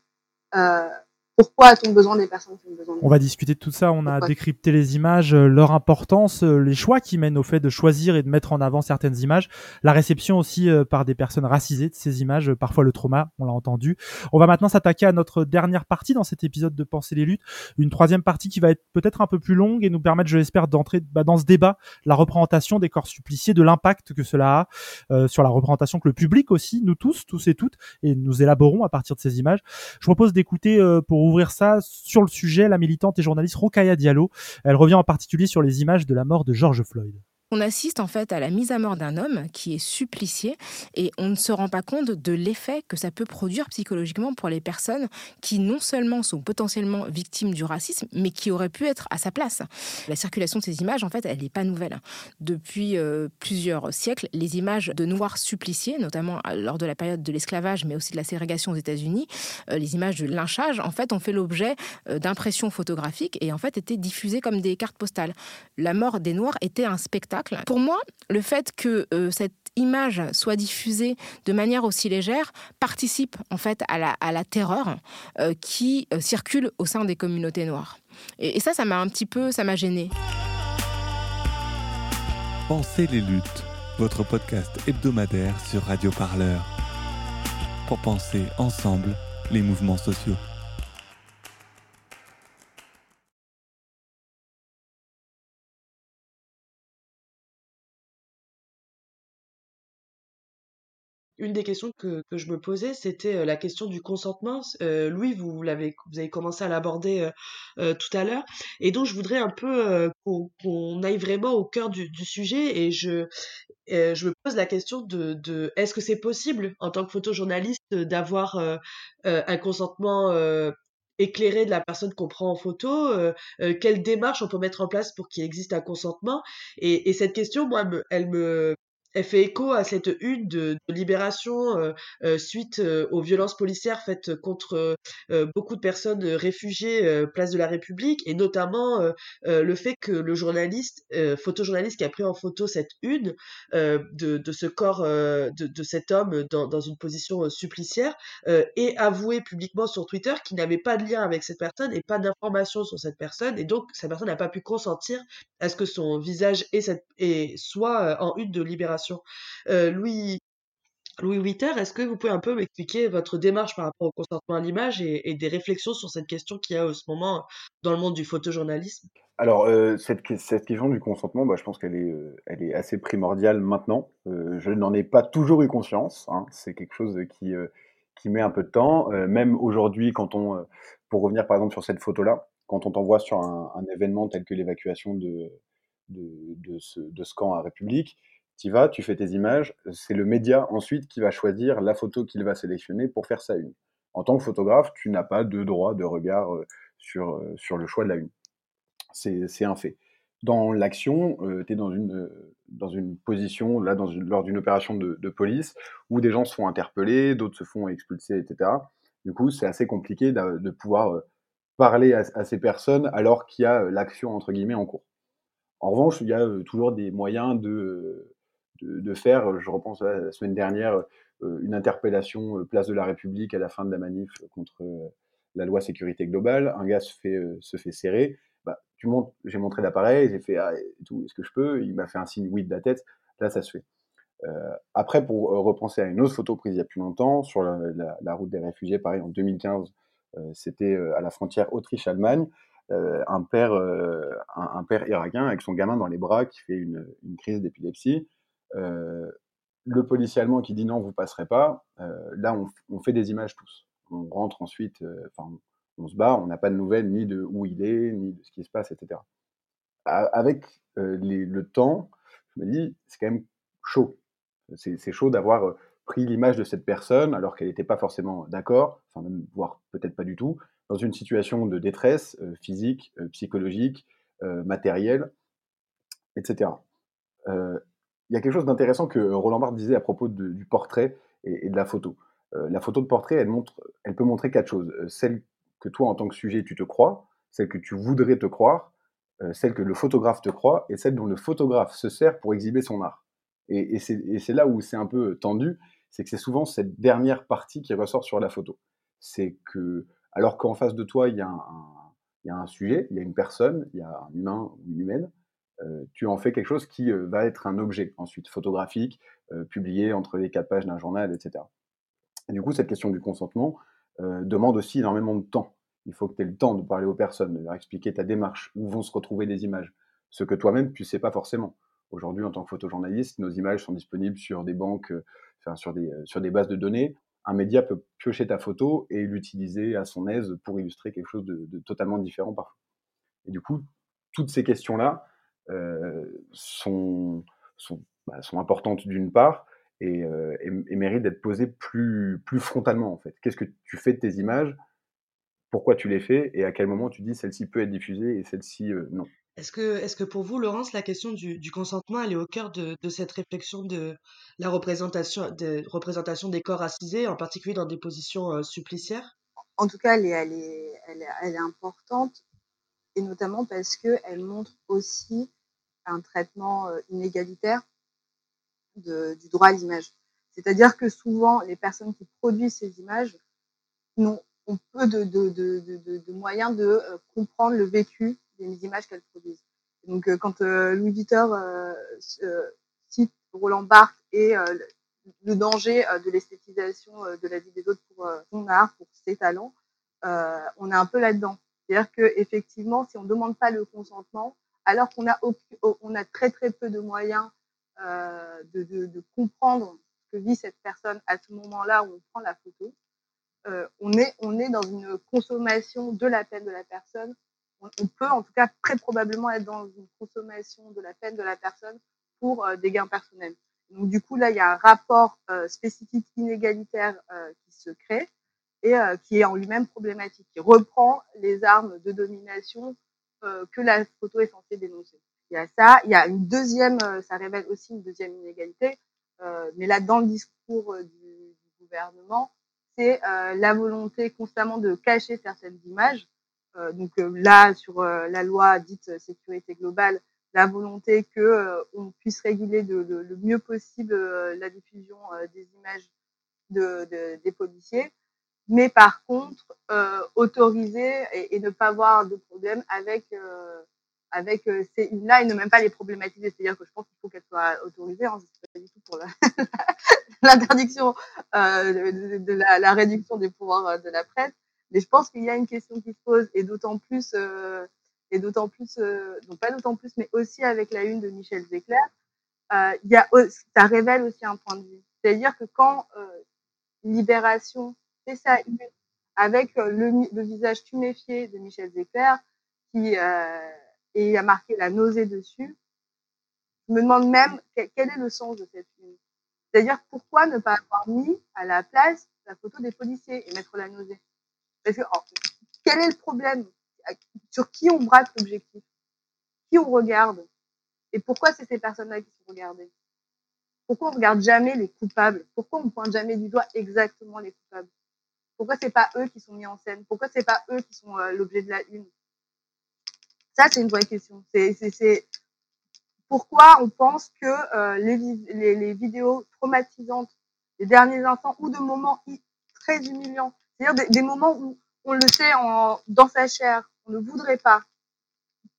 pourquoi a-t-on besoin des personnes qui ont besoin de On va discuter de tout ça. On a décrypté les images, euh, leur importance, euh, les choix qui mènent au fait de choisir et de mettre en avant certaines images, la réception aussi euh, par des personnes racisées de ces images, parfois le trauma, on l'a entendu. On va maintenant s'attaquer à notre dernière partie dans cet épisode de Penser les luttes, une troisième partie qui va être peut-être un peu plus longue et nous permettre, je l'espère, d'entrer bah, dans ce débat, la représentation des corps suppliciés, de l'impact que cela a sur la représentation que le public aussi, nous tous, tous et toutes, et nous élaborons à partir de ces images. Je propose d'écouter pour ouvrir ça sur le sujet la militante et journaliste Rokaya Diallo. Elle revient en particulier sur les images de la mort de George Floyd. On assiste en fait à la mise à mort d'un homme qui est supplicié et on ne se rend pas compte de l'effet que ça peut produire psychologiquement pour les personnes qui non seulement sont potentiellement victimes du racisme, mais qui auraient pu être à sa place. La circulation de ces images, en fait, elle n'est pas nouvelle. Depuis euh, plusieurs siècles, les images de noirs suppliciés, notamment euh, lors de la période de l'esclavage, mais aussi de la ségrégation aux États-Unis, euh, les images de lynchage, en fait, ont fait l'objet d'impressions photographiques et en fait étaient diffusées comme des cartes postales. La mort des Noirs était un spectacle pour moi, le fait que euh, cette image soit diffusée de manière aussi légère participe en fait à la, terreur euh, qui euh, circule au sein des communautés noires. Et, et ça, ça m'a un petit peu, ça m'a gêné. Pensez les luttes, votre podcast hebdomadaire sur Radio Parleur. Pour penser ensemble les mouvements sociaux. Une des questions que, que je me posais, c'était la question du consentement. Louis, vous, l'avez, vous avez commencé à l'aborder tout à l'heure. Et donc, je voudrais un peu qu'on, aille vraiment au cœur du, du sujet. Et je, je me pose la question de, de est-ce que c'est possible, en tant que photojournaliste, d'avoir un consentement éclairé de la personne qu'on prend en photo, quelle démarche on peut mettre en place pour qu'il existe un consentement? Et, et cette question, moi, elle me, elle fait écho à cette une de, Libération euh, euh, suite euh, aux violences policières faites contre beaucoup de personnes réfugiées place de la République et notamment le fait que le journaliste, photojournaliste qui a pris en photo cette une de, ce corps de, cet homme dans, une position supplicière ait avoué publiquement sur Twitter qu'il n'avait pas de lien avec cette personne et pas d'informations sur cette personne et donc cette personne n'a pas pu consentir à ce que son visage et, cette, et soit en une de Libération euh, Louis, Louis Witter, est-ce que vous pouvez un peu m'expliquer votre démarche par rapport au consentement à l'image et, des réflexions sur cette question qu'il y a en ce moment dans le monde du photojournalisme? Alors, euh, cette, question du consentement, bah, je pense qu'elle est, euh, assez primordiale maintenant. je n'en ai pas toujours eu conscience. Hein. C'est quelque chose qui, met un peu de temps. même aujourd'hui, quand on, pour revenir par exemple sur cette photo-là, quand on t'envoie sur un, événement tel que l'évacuation de, ce, de ce camp à République, tu vas, tu fais tes images, c'est le média ensuite qui va choisir la photo qu'il va sélectionner pour faire sa une. En tant que photographe, tu n'as pas de droit de regard euh, sur, euh, sur le choix de la une. C'est un fait. Dans l'action, euh, tu es dans une, dans une position, là, dans lors d'une opération de, police, où des gens se font interpeller, d'autres se font expulser, etc. Du coup, c'est assez compliqué de, pouvoir parler à, à, ces personnes alors qu'il y a l'action, entre guillemets, en cours. En revanche, il y a toujours des moyens de de, faire, euh, je repense à la semaine dernière, euh, une interpellation euh, place de la République à la fin de la manif contre la loi sécurité globale. Un gars se fait, se fait serrer. Bah, tu montes, j'ai montré l'appareil, j'ai fait ah, tout, est-ce que je peux? Il m'a fait un signe oui de la tête. Là, ça se fait. après, pour repenser à une autre photo prise il y a plus longtemps, sur la, route des réfugiés, pareil, en 2015, c'était à la frontière Autriche-Allemagne. un, père, un, père irakien avec son gamin dans les bras qui fait une, une crise d'épilepsie. Euh, le policier allemand qui dit non, vous passerez pas, euh, là, on, fait des images tous. On rentre ensuite, euh, enfin, on se bat, on n'a pas de nouvelles ni de où il est, ni de ce qui se passe, etc. avec le temps, je me dis, c'est quand même chaud. C'est chaud d'avoir pris l'image de cette personne alors qu'elle n'était pas forcément d'accord, enfin voire peut-être pas du tout, dans une situation de détresse physique, psychologique, matérielle, etc il y a quelque chose d'intéressant que Roland Barthes disait à propos du portrait et, de la photo. Euh, la photo de portrait, elle, peut montrer quatre choses. Euh, celle que toi, en tant que sujet, tu te crois, celle que tu voudrais te croire, euh, celle que le photographe te croit, et celle dont le photographe se sert pour exhiber son art. Et, c'est là où c'est un peu tendu, c'est que c'est souvent cette dernière partie qui ressort sur la photo. C'est que, alors qu'en face de toi, il y, a un, sujet, il y a une personne, il y a un humain ou une humaine, euh, tu en fais quelque chose qui euh, va être un objet ensuite photographique, euh, publié entre les quatre pages d'un journal, etc. Et du coup, cette question du consentement demande aussi énormément de temps. Il faut que tu aies le temps de parler aux personnes, de leur expliquer ta démarche, où vont se retrouver des images, ce que toi-même tu sais pas forcément. Aujourd'hui, en tant que photojournaliste, nos images sont disponibles sur des banques, sur, des, sur des bases de données. Un média peut piocher ta photo et l'utiliser à son aise pour illustrer quelque chose de, de totalement différent parfois. Et du coup, toutes ces questions-là, sont, sont, bah, sont importantes d'une part et, et, méritent d'être posées plus, plus frontalement en fait. Qu'est-ce que tu fais de tes images? Pourquoi tu les fais? Et à quel moment tu dis celle-ci peut être diffusée et celle-ci non? Est-ce que, est que pour vous, Laurence, la question du, consentement, elle est au cœur de, cette réflexion de la représentation, de, représentation des corps racisés, en particulier dans des positions euh, suppliciaires En tout cas, elle est, elle, est, elle, est, importante, et notamment parce qu'elle montre aussi un traitement euh, inégalitaire du droit à l'image. C'est-à-dire que souvent, les personnes qui produisent ces images ont, peu de, moyens de euh, comprendre le vécu des images qu'elles produisent. Donc, euh, quand euh, cite Roland Barthes et le danger de l'esthétisation de la vie des autres pour son art, pour ses talents, on est un peu là-dedans. C'est-à-dire que effectivement, si on ne demande pas le consentement, alors qu'on a, on a très très peu de moyens euh, de, comprendre ce que vit cette personne à ce moment-là où on prend la photo, euh, on, est, dans une consommation de la peine de la personne on, peut en tout cas très probablement être dans une consommation de la peine de la personne pour euh, des gains personnels. Donc du coup là, il y a un rapport spécifique inégalitaire qui se crée et qui est en lui-même problématique, qui reprend les armes de domination que la photo est censée dénoncer. Il y a ça, il y a une deuxième, ça révèle aussi une deuxième inégalité, mais là dans le discours du, gouvernement, c'est la volonté constamment de cacher certaines images euh, donc euh, là, sur euh, la loi dite sécurité globale, la volonté que on puisse réguler de, le mieux possible la diffusion des images de, de, des policiers, mais par contre autoriser et, ne pas avoir de problème avec avec ces une-là et ne même pas les problématiser. C'est-à-dire que je pense qu'il faut qu'elles soient autorisées. Hein, suis pas du tout pour l'interdiction de, de la, la, réduction des pouvoirs de la presse, mais je pense qu'il y a une question qui se pose, et d'autant plus, euh, et d'autant plus, euh, non pas d'autant plus, mais aussi avec la une de Michel Zecler, euh, il y a, ça révèle aussi un point de vue. C'est-à-dire que quand euh, Libération une avec euh, le, visage tuméfié de Michel Zecler, qui euh, et il a marqué la nausée dessus, je me demande même quel, est le sens de cette une. C'est-à-dire pourquoi ne pas avoir mis à la place la photo des policiers et mettre la nausée? Parce que quel est le problème? Sur qui on braque l'objectif? Qui on regarde? Et pourquoi c'est ces personnes-là qui sont regardées? Pourquoi on regarde jamais les coupables? Pourquoi on pointe jamais du doigt exactement les coupables? Pourquoi c'est pas eux qui sont mis en scène? Pourquoi c'est pas eux qui sont euh, l'objet de la une? Ça, c'est une vraie question. C'est pourquoi on pense que euh, les, les, les vidéos traumatisantes des derniers instants ou de moments très humiliants c'est-à-dire des, moments où on le sait en, dans sa chair, on ne voudrait pas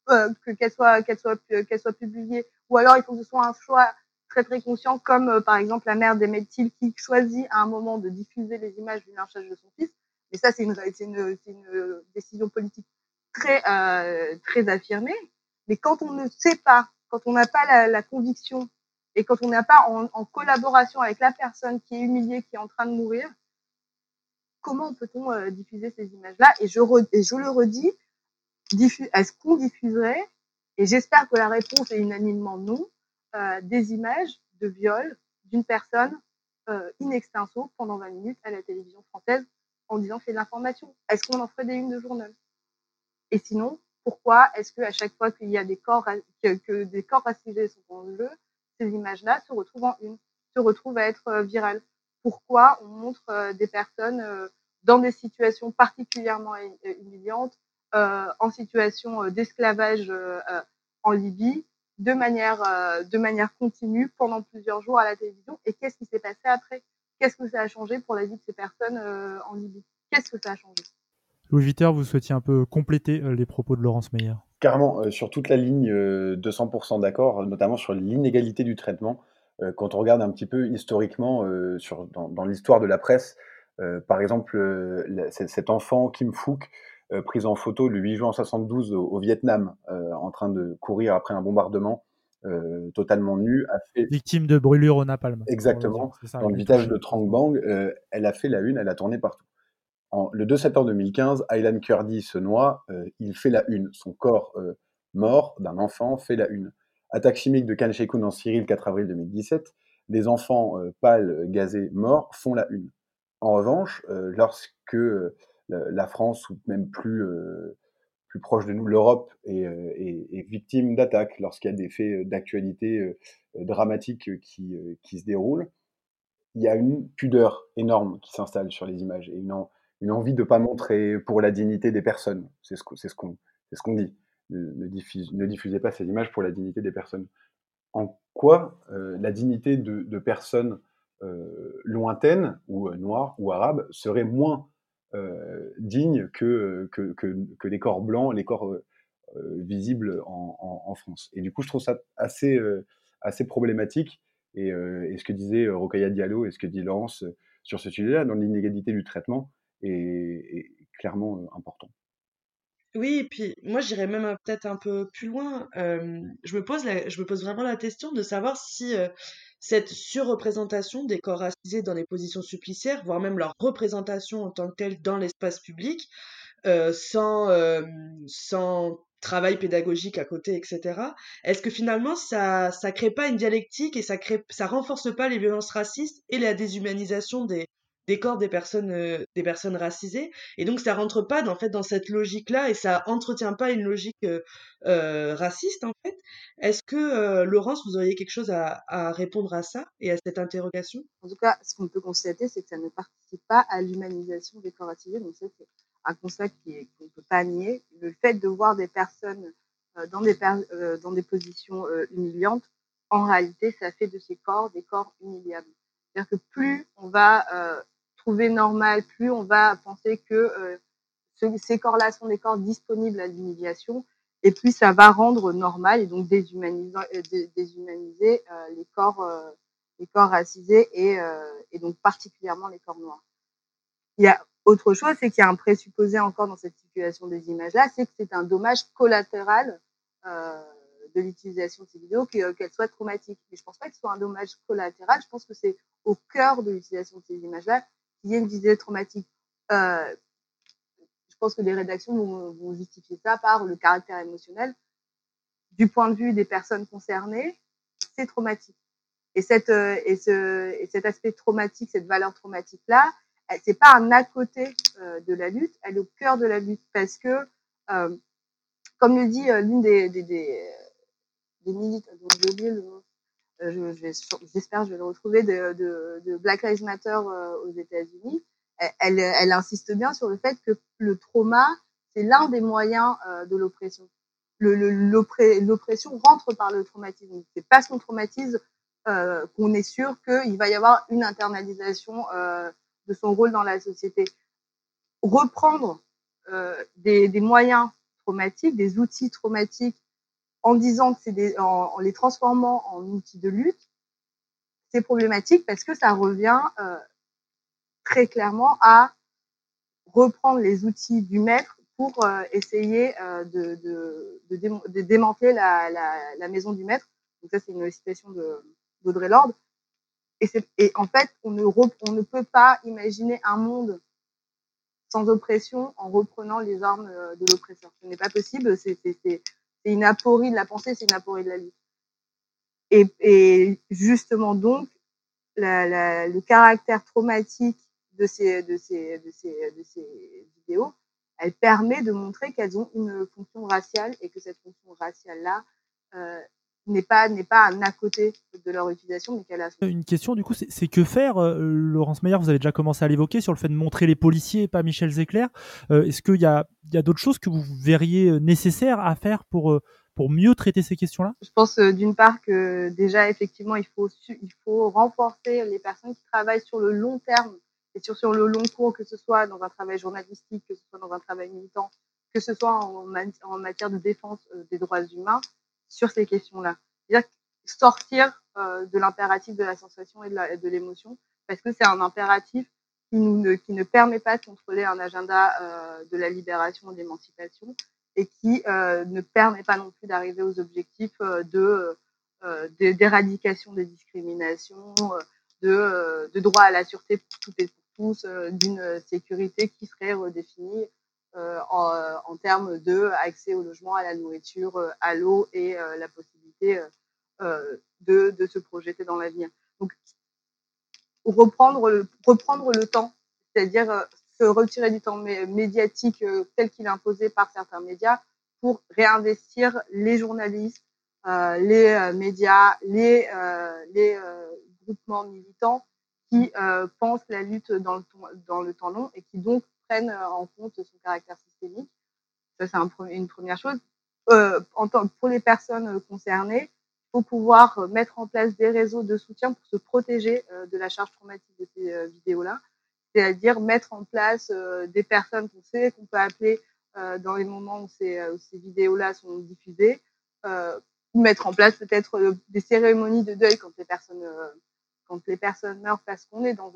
euh, que qu'elle soit qu'elle soit qu'elle soit publiée, ou alors il faut que ce soit un choix très très conscient, comme euh, par exemple la mère d'Emmett Till qui choisit à un moment de diffuser les images du lynchage de son fils. Mais ça, c'est une, une, une, décision politique très euh, très affirmée. Mais quand on ne sait pas, quand on n'a pas la, la, conviction et quand on n'a pas en, en collaboration avec la personne qui est humiliée, qui est en train de mourir, comment peut-on euh, diffuser ces images-là? Et je, et je le redis, est-ce qu'on diffuserait, et j'espère que la réponse est unanimement non, euh, des images de viol d'une personne euh, in extenso pendant 20 minutes à la télévision française en disant c'est de l'information. Est-ce qu'on en ferait des unes de journal? Et sinon, pourquoi est-ce que à chaque fois qu'il y a des corps que, des corps racisés sont en jeu, ces images-là se retrouvent en une, se retrouvent à être euh, virales? Pourquoi on montre des personnes dans des situations particulièrement humiliantes, euh, en situation euh, d'esclavage euh, en Libye, de manière, de manière continue pendant plusieurs jours à la télévision. Et qu'est-ce qui s'est passé après? Qu'est-ce que ça a changé pour la vie de ces personnes en Libye? Qu'est-ce que ça a changé? Louis Viter, vous souhaitiez un peu compléter les propos de Laurence Meyer Carrément, sur toute la ligne, 200% d'accord, notamment sur l'inégalité du traitement. quand on regarde un petit peu historiquement sur, dans, dans l'histoire de la presse, euh, par exemple, euh, cet enfant Kim Phuc, euh, pris en photo le 8 juin 72 au, Vietnam, en train de courir après un bombardement, euh, totalement nu, a fait victime de brûlure au napalm. Exactement. dans le village de Trang Bang, euh, elle a fait la une, elle a tourné partout. En, le 2 septembre 2015, Aylan Kurdi se noie, euh, il fait la une. Son corps mort d'un enfant fait la une. Attaque chimique de Khan Sheikhoun en Syrie le 4 avril 2017. Des enfants pâles, gazés, morts font la une. En revanche, lorsque la France, ou même plus, plus proche de nous, l'Europe, est, est, victime d'attaques, lorsqu'il y a des faits d'actualité dramatiques qui, qui se déroulent, il y a une pudeur énorme qui s'installe sur les images et une, envie de ne pas montrer pour la dignité des personnes. C'est ce qu'on ce ce dit. Ne, diffusez pas ces images pour la dignité des personnes. En quoi euh, la dignité de, personnes euh, lointaines ou euh, noires ou arabes serait moins euh, digne que, que, que, que, les corps blancs, les corps euh, visibles en, en, France. Et du coup, je trouve ça assez, assez problématique et, euh, et, ce que disait euh, Rokaya Diallo et ce que dit Laurence euh, sur ce sujet-là, dans l'inégalité du traitement, est, clairement important. Oui, et puis moi j'irais même peut-être un peu plus loin. Euh, je, me pose je me pose vraiment la question de savoir si euh, cette surreprésentation des corps racisés dans les positions suppliciaires, voire même leur représentation en tant que telle dans l'espace public, euh, sans, sans travail pédagogique à côté, etc. Est-ce que finalement ça ça crée pas une dialectique et ça crée ça renforce pas les violences racistes et la déshumanisation des des corps des personnes euh, des personnes racisées et donc ça rentre pas en fait dans cette logique là et ça entretient pas une logique euh, euh raciste en fait est-ce que euh, Laurence vous auriez quelque chose à, à, répondre à ça et à cette interrogation? En tout cas ce qu'on peut constater c'est que ça ne participe pas à l'humanisation des corps racisés donc c'est un constat qu'on ne peut pas nier. Le fait de voir des personnes euh, dans, des euh, dans des positions euh, humiliantes, en réalité, ça fait de ces corps des corps humiliables. C'est-à-dire que plus on va trouver normal, plus on va penser que ce, ces corps-là sont des corps disponibles à l'humiliation, et plus ça va rendre normal et donc déshumaniser, déshumaniser les corps les corps racisés et, et donc particulièrement les corps noirs. Il y a autre chose, c'est qu'il y a un présupposé encore dans cette situation des images-là, c'est que c'est un dommage collatéral euh, de l'utilisation de ces vidéos, euh, qu'elles soient traumatiques. Mais je pense pas que ce soit un dommage collatéral, je pense que c'est au cœur de l'utilisation de ces images-là qu'il y ait une visée traumatique. Euh, je pense que les rédactions vont, vont, justifier ça par le caractère émotionnel. Du point de vue des personnes concernées, c'est traumatique. Et, cette, euh, et, ce, et cet aspect traumatique, cette valeur traumatique-là, c'est pas un à côté euh, de la lutte, elle est au cœur de la lutte parce que, euh, comme le dit euh, l'une des, des, des, des milites, j'ai oublié le euh, j'espère je, vais le retrouver, de, de, de Black Lives Matter euh, aux États-Unis, elle, elle, insiste bien sur le fait que le trauma, c'est l'un des moyens de l'oppression. L'oppression le, rentre par le traumatisme. C'est parce qu'on traumatise qu'on est sûr qu'il va y avoir une internalisation euh, de son rôle dans la société. Reprendre euh, des, des, moyens traumatiques, des outils traumatiques, en disant que c'est en, les transformant en outils de lutte, c'est problématique parce que ça revient euh, très clairement à reprendre les outils du maître pour euh, essayer euh, de, de, de, dé de, démanteler la, maison du maître. Donc ça, c'est une citation d'Audrey Lorde. Et, en fait, on ne, peut pas imaginer un monde sans oppression en reprenant les armes de l'oppresseur. Ce n'est pas possible, une aporie de la pensée, c'est une aporie de la lutte. Et, justement donc, le caractère traumatique de ces vidéos, elle permet de montrer qu'elles ont une fonction raciale et que cette fonction raciale-là euh, n'est pas n'est pas un à côté de leur utilisation, mais qu'elle a. Une question du coup, c'est que faire, euh, Laurence Meyer, vous avez déjà commencé à l'évoquer sur le fait de montrer les policiers et pas Michel Zecler. Euh, Est-ce qu'il y a, y a d'autres choses que vous verriez euh, nécessaires à faire pour pour mieux traiter ces questions-là? Je pense euh, d'une part que déjà effectivement il faut il faut renforcer les personnes qui travaillent sur le long terme et sur sur le long cours, que ce soit dans un travail journalistique, que ce soit dans un travail militant, que ce soit en, en matière de défense des droits humains sur ces questions-là. Sortir euh, de l'impératif de la sensation et de l'émotion, parce que c'est un impératif qui, ne, permet pas de contrôler un agenda euh, de la libération et de l'émancipation, et qui euh, ne permet pas non plus d'arriver aux objectifs de d'éradication des discriminations, de, de droit à la sûreté pour toutes et pour tous, d'une sécurité qui serait redéfinie en, en termes de accès au logement, à la nourriture, à l'eau et la possibilité de, de se projeter dans l'avenir. Donc, reprendre le, reprendre le temps, c'est-à-dire se retirer du temps médiatique tel qu'il est imposé par certains médias pour réinvestir les journalistes, euh, les médias, les, les groupements militants qui pensent la lutte dans le, dans le temps long et qui donc prennent en compte son caractère systémique. Ça, c'est un, une première chose. Euh, pour les personnes concernées, il faut pouvoir mettre en place des réseaux de soutien pour se protéger euh, de la charge traumatique de ces euh, vidéos-là. C'est-à-dire mettre en place des personnes qu'on sait qu'on peut appeler dans les moments où ces, vidéos-là sont diffusées, mettre en place peut-être des cérémonies de deuil quand les personnes meurent parce qu'on est dans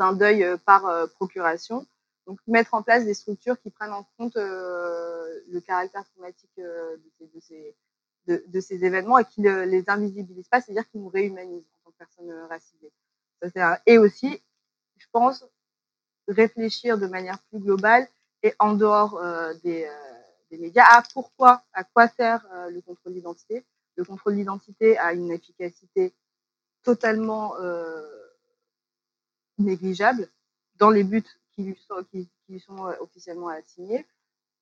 un deuil par procuration. Donc mettre en place des structures qui prennent en compte le caractère traumatique de ces, de, ces, de, de, ces événements et qui ne les invisibilisent pas, c'est-à-dire qu'ils nous réhumanisent en tant que personnes racisées. Ça, et aussi, je pense, réfléchir de manière plus globale et en dehors des, des médias à pourquoi, à quoi sert le contrôle d'identité. Le contrôle d'identité a une efficacité totalement euh, négligeable dans les buts qui lui sont, euh, officiellement assignés.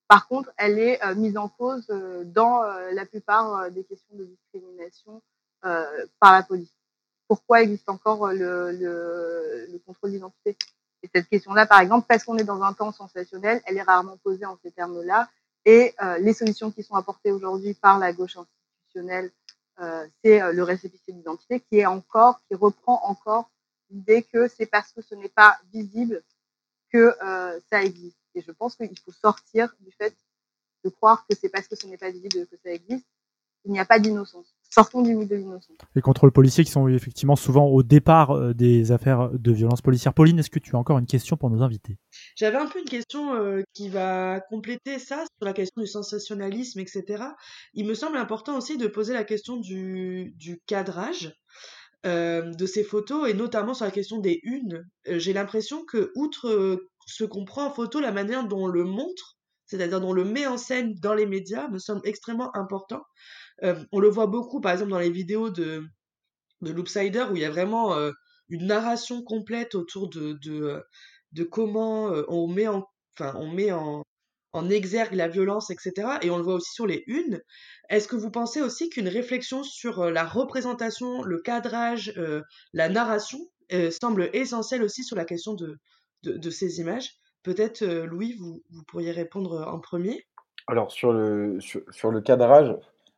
Par contre, elle est euh, mise en cause euh, dans la plupart des questions de discrimination par la police. Pourquoi existe encore le, le, le contrôle d'identité? Et cette question-là, par exemple, parce qu'on est dans un temps sensationnel, elle est rarement posée en ces termes-là. Et les solutions qui sont apportées aujourd'hui par la gauche institutionnelle c'est le récépissé d'identité qui est encore, qui reprend encore l'idée que c'est parce que ce n'est pas visible que euh, ça existe. Et je pense qu'il faut sortir du fait de croire que c'est parce que ce n'est pas visible que ça existe. Il n'y a pas d'innocence. Sortons du mythe de l'innocence. Les contrôles policiers qui sont effectivement souvent au départ euh, des affaires de violence policière. Pauline, est-ce que tu as encore une question pour nos invités? J'avais un peu une question euh, qui va compléter ça sur la question du sensationnalisme, etc. Il me semble important aussi de poser la question du, du cadrage. Euh, de ces photos et notamment sur la question des unes, euh, j'ai l'impression que outre euh, ce qu'on prend en photo, la manière dont on le montre, c'est-à-dire dont on le met en scène dans les médias, me semble extrêmement important. On le voit beaucoup, par exemple, dans les vidéos de, de Loopsider, où il y a vraiment une narration complète autour de, de, de comment on met en, enfin, on met en, en exergue la violence, etc. Et on le voit aussi sur les unes. Est-ce que vous pensez aussi qu'une réflexion sur la représentation, le cadrage, euh, la narration euh, semble essentielle aussi sur la question de, de, ces images? Peut-être, euh, Louis, vous, vous, pourriez répondre en premier Alors, sur le, sur, le cadrage,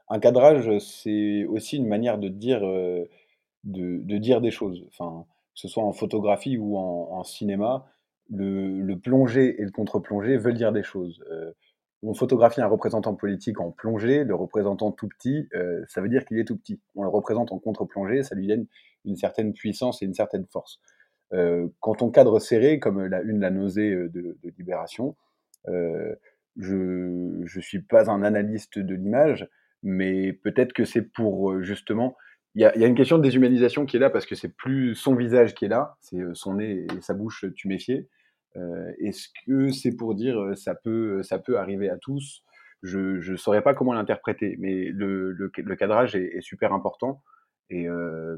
un cadrage, c'est aussi une manière de dire, de, de, dire des choses. Enfin, que ce soit en photographie ou en cinéma, le, le, plongé et le contre-plongé veulent dire des choses. Euh, on photographie un représentant politique en plongée, le représentant tout petit, euh, ça veut dire qu'il est tout petit. On le représente en contre-plongée, ça lui donne une certaine puissance et une certaine force. Euh, quand on cadre serré, comme la une la nausée de, Libération, je ne suis pas un analyste de l'image, mais peut-être que c'est pour justement il y, a, y, a, une question de déshumanisation qui est là parce que c'est plus son visage qui est là, c'est son nez et sa bouche tuméfiée. Euh, Est-ce que c'est pour dire ça peut, ça peut arriver à tous? Je ne saurais pas comment l'interpréter, mais le, le, cadrage est, super important et, euh,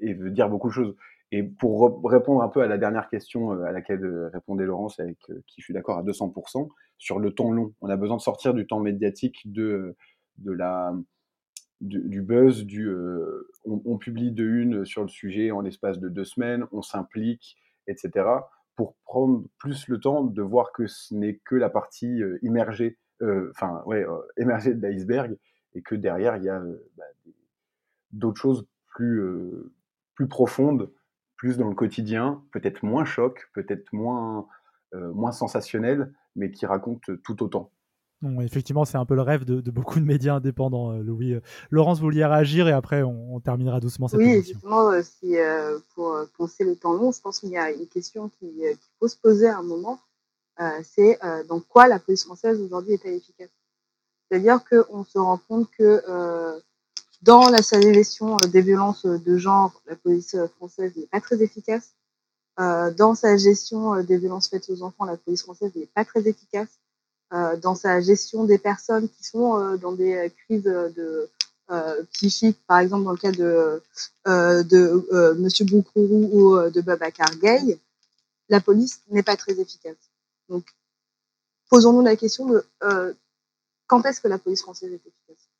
et veut dire beaucoup de choses. Et pour répondre un peu à la dernière question à laquelle répondait Laurence, avec qui je suis d'accord à 200%, sur le temps long, on a besoin de sortir du temps médiatique de, de la, du, buzz, du euh, on, on, publie de une sur le sujet en l'espace de deux semaines, on s'implique, etc. pour prendre plus le temps de voir que ce n'est que la partie euh, immergée, enfin euh, ouais, émergée de l'iceberg, et que derrière il y a bah, d'autres choses plus plus profondes, plus dans le quotidien, peut-être moins choc, peut-être moins moins sensationnel, mais qui racontent tout autant. Non, effectivement, c'est un peu le rêve de, de, beaucoup de médias indépendants, euh, Louis. Laurence, vous vouliez réagir et après on, on terminera doucement cette oui, émission. Oui, effectivement, si, euh, pour penser le temps long, je pense qu'il y a une question qu'il qui faut se poser à un moment, euh, c'est dans quoi la police française aujourd'hui est-elle efficace? C'est-à-dire qu'on se rend compte que dans la gestion des violences de genre, la police française n'est pas très efficace. dans sa gestion des violences faites aux enfants, la police française n'est pas très efficace dans sa gestion des personnes qui sont dans des crises de psychiques, par exemple dans le cas de, de Monsieur Boukrourou ou de Babacar Gay, la police n'est pas très efficace. Donc, posons-nous la question de quand est-ce que la police française est efficace?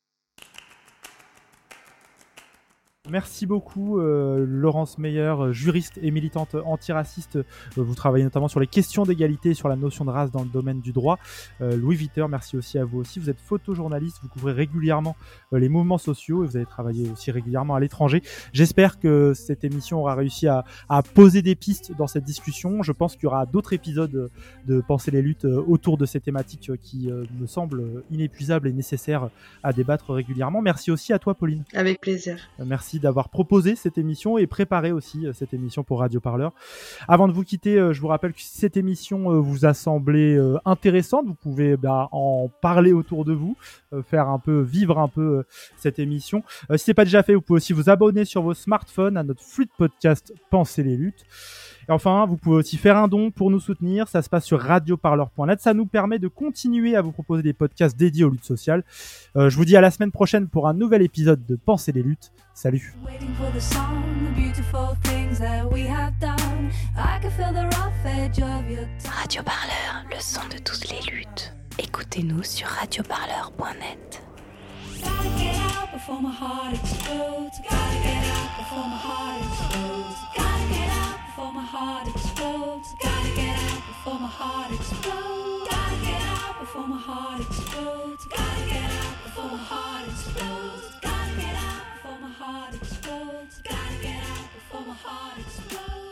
Merci beaucoup, euh, Laurence Meyer, euh, juriste et militante antiraciste. Euh, vous travaillez notamment sur les questions d'égalité sur la notion de race dans le domaine du droit. Louis Viter, merci aussi à vous aussi. Vous êtes photojournaliste, vous couvrez régulièrement les mouvements sociaux et vous avez travaillé aussi régulièrement à l'étranger. J'espère que cette émission aura réussi à, à, poser des pistes dans cette discussion. Je pense qu'il y aura d'autres épisodes de Penser les luttes autour de ces thématiques qui me semblent inépuisables et nécessaires à débattre régulièrement. Merci aussi à toi, Pauline. Avec plaisir. Merci d'avoir proposé cette émission et préparé aussi euh, cette émission pour Radio Parleur. Avant de vous quitter, euh, je vous rappelle que si cette émission euh, vous a semblé intéressante, vous pouvez bah, en parler autour de vous, faire un peu vivre un peu cette émission. si c'est pas déjà fait, vous pouvez aussi vous abonner sur vos smartphones à notre flux de podcast Pensez les luttes. Et enfin, vous pouvez aussi faire un don pour nous soutenir. Ça se passe sur radioparleur.net. Ça nous permet de continuer à vous proposer des podcasts dédiés aux luttes sociales. Euh, je vous dis à la semaine prochaine pour un nouvel épisode de Penser les luttes. Salut. Radio Parleur, le son de toutes les luttes. Écoutez-nous sur radioparleur.net. before my heart explodes. Gotta get out before my heart explodes. Gotta before my heart explodes. Gotta get out before my heart explodes. Gotta get out before my heart explodes. Gotta get out before my heart explodes. Gotta get out before my heart explodes. Gotta get out before my heart explodes.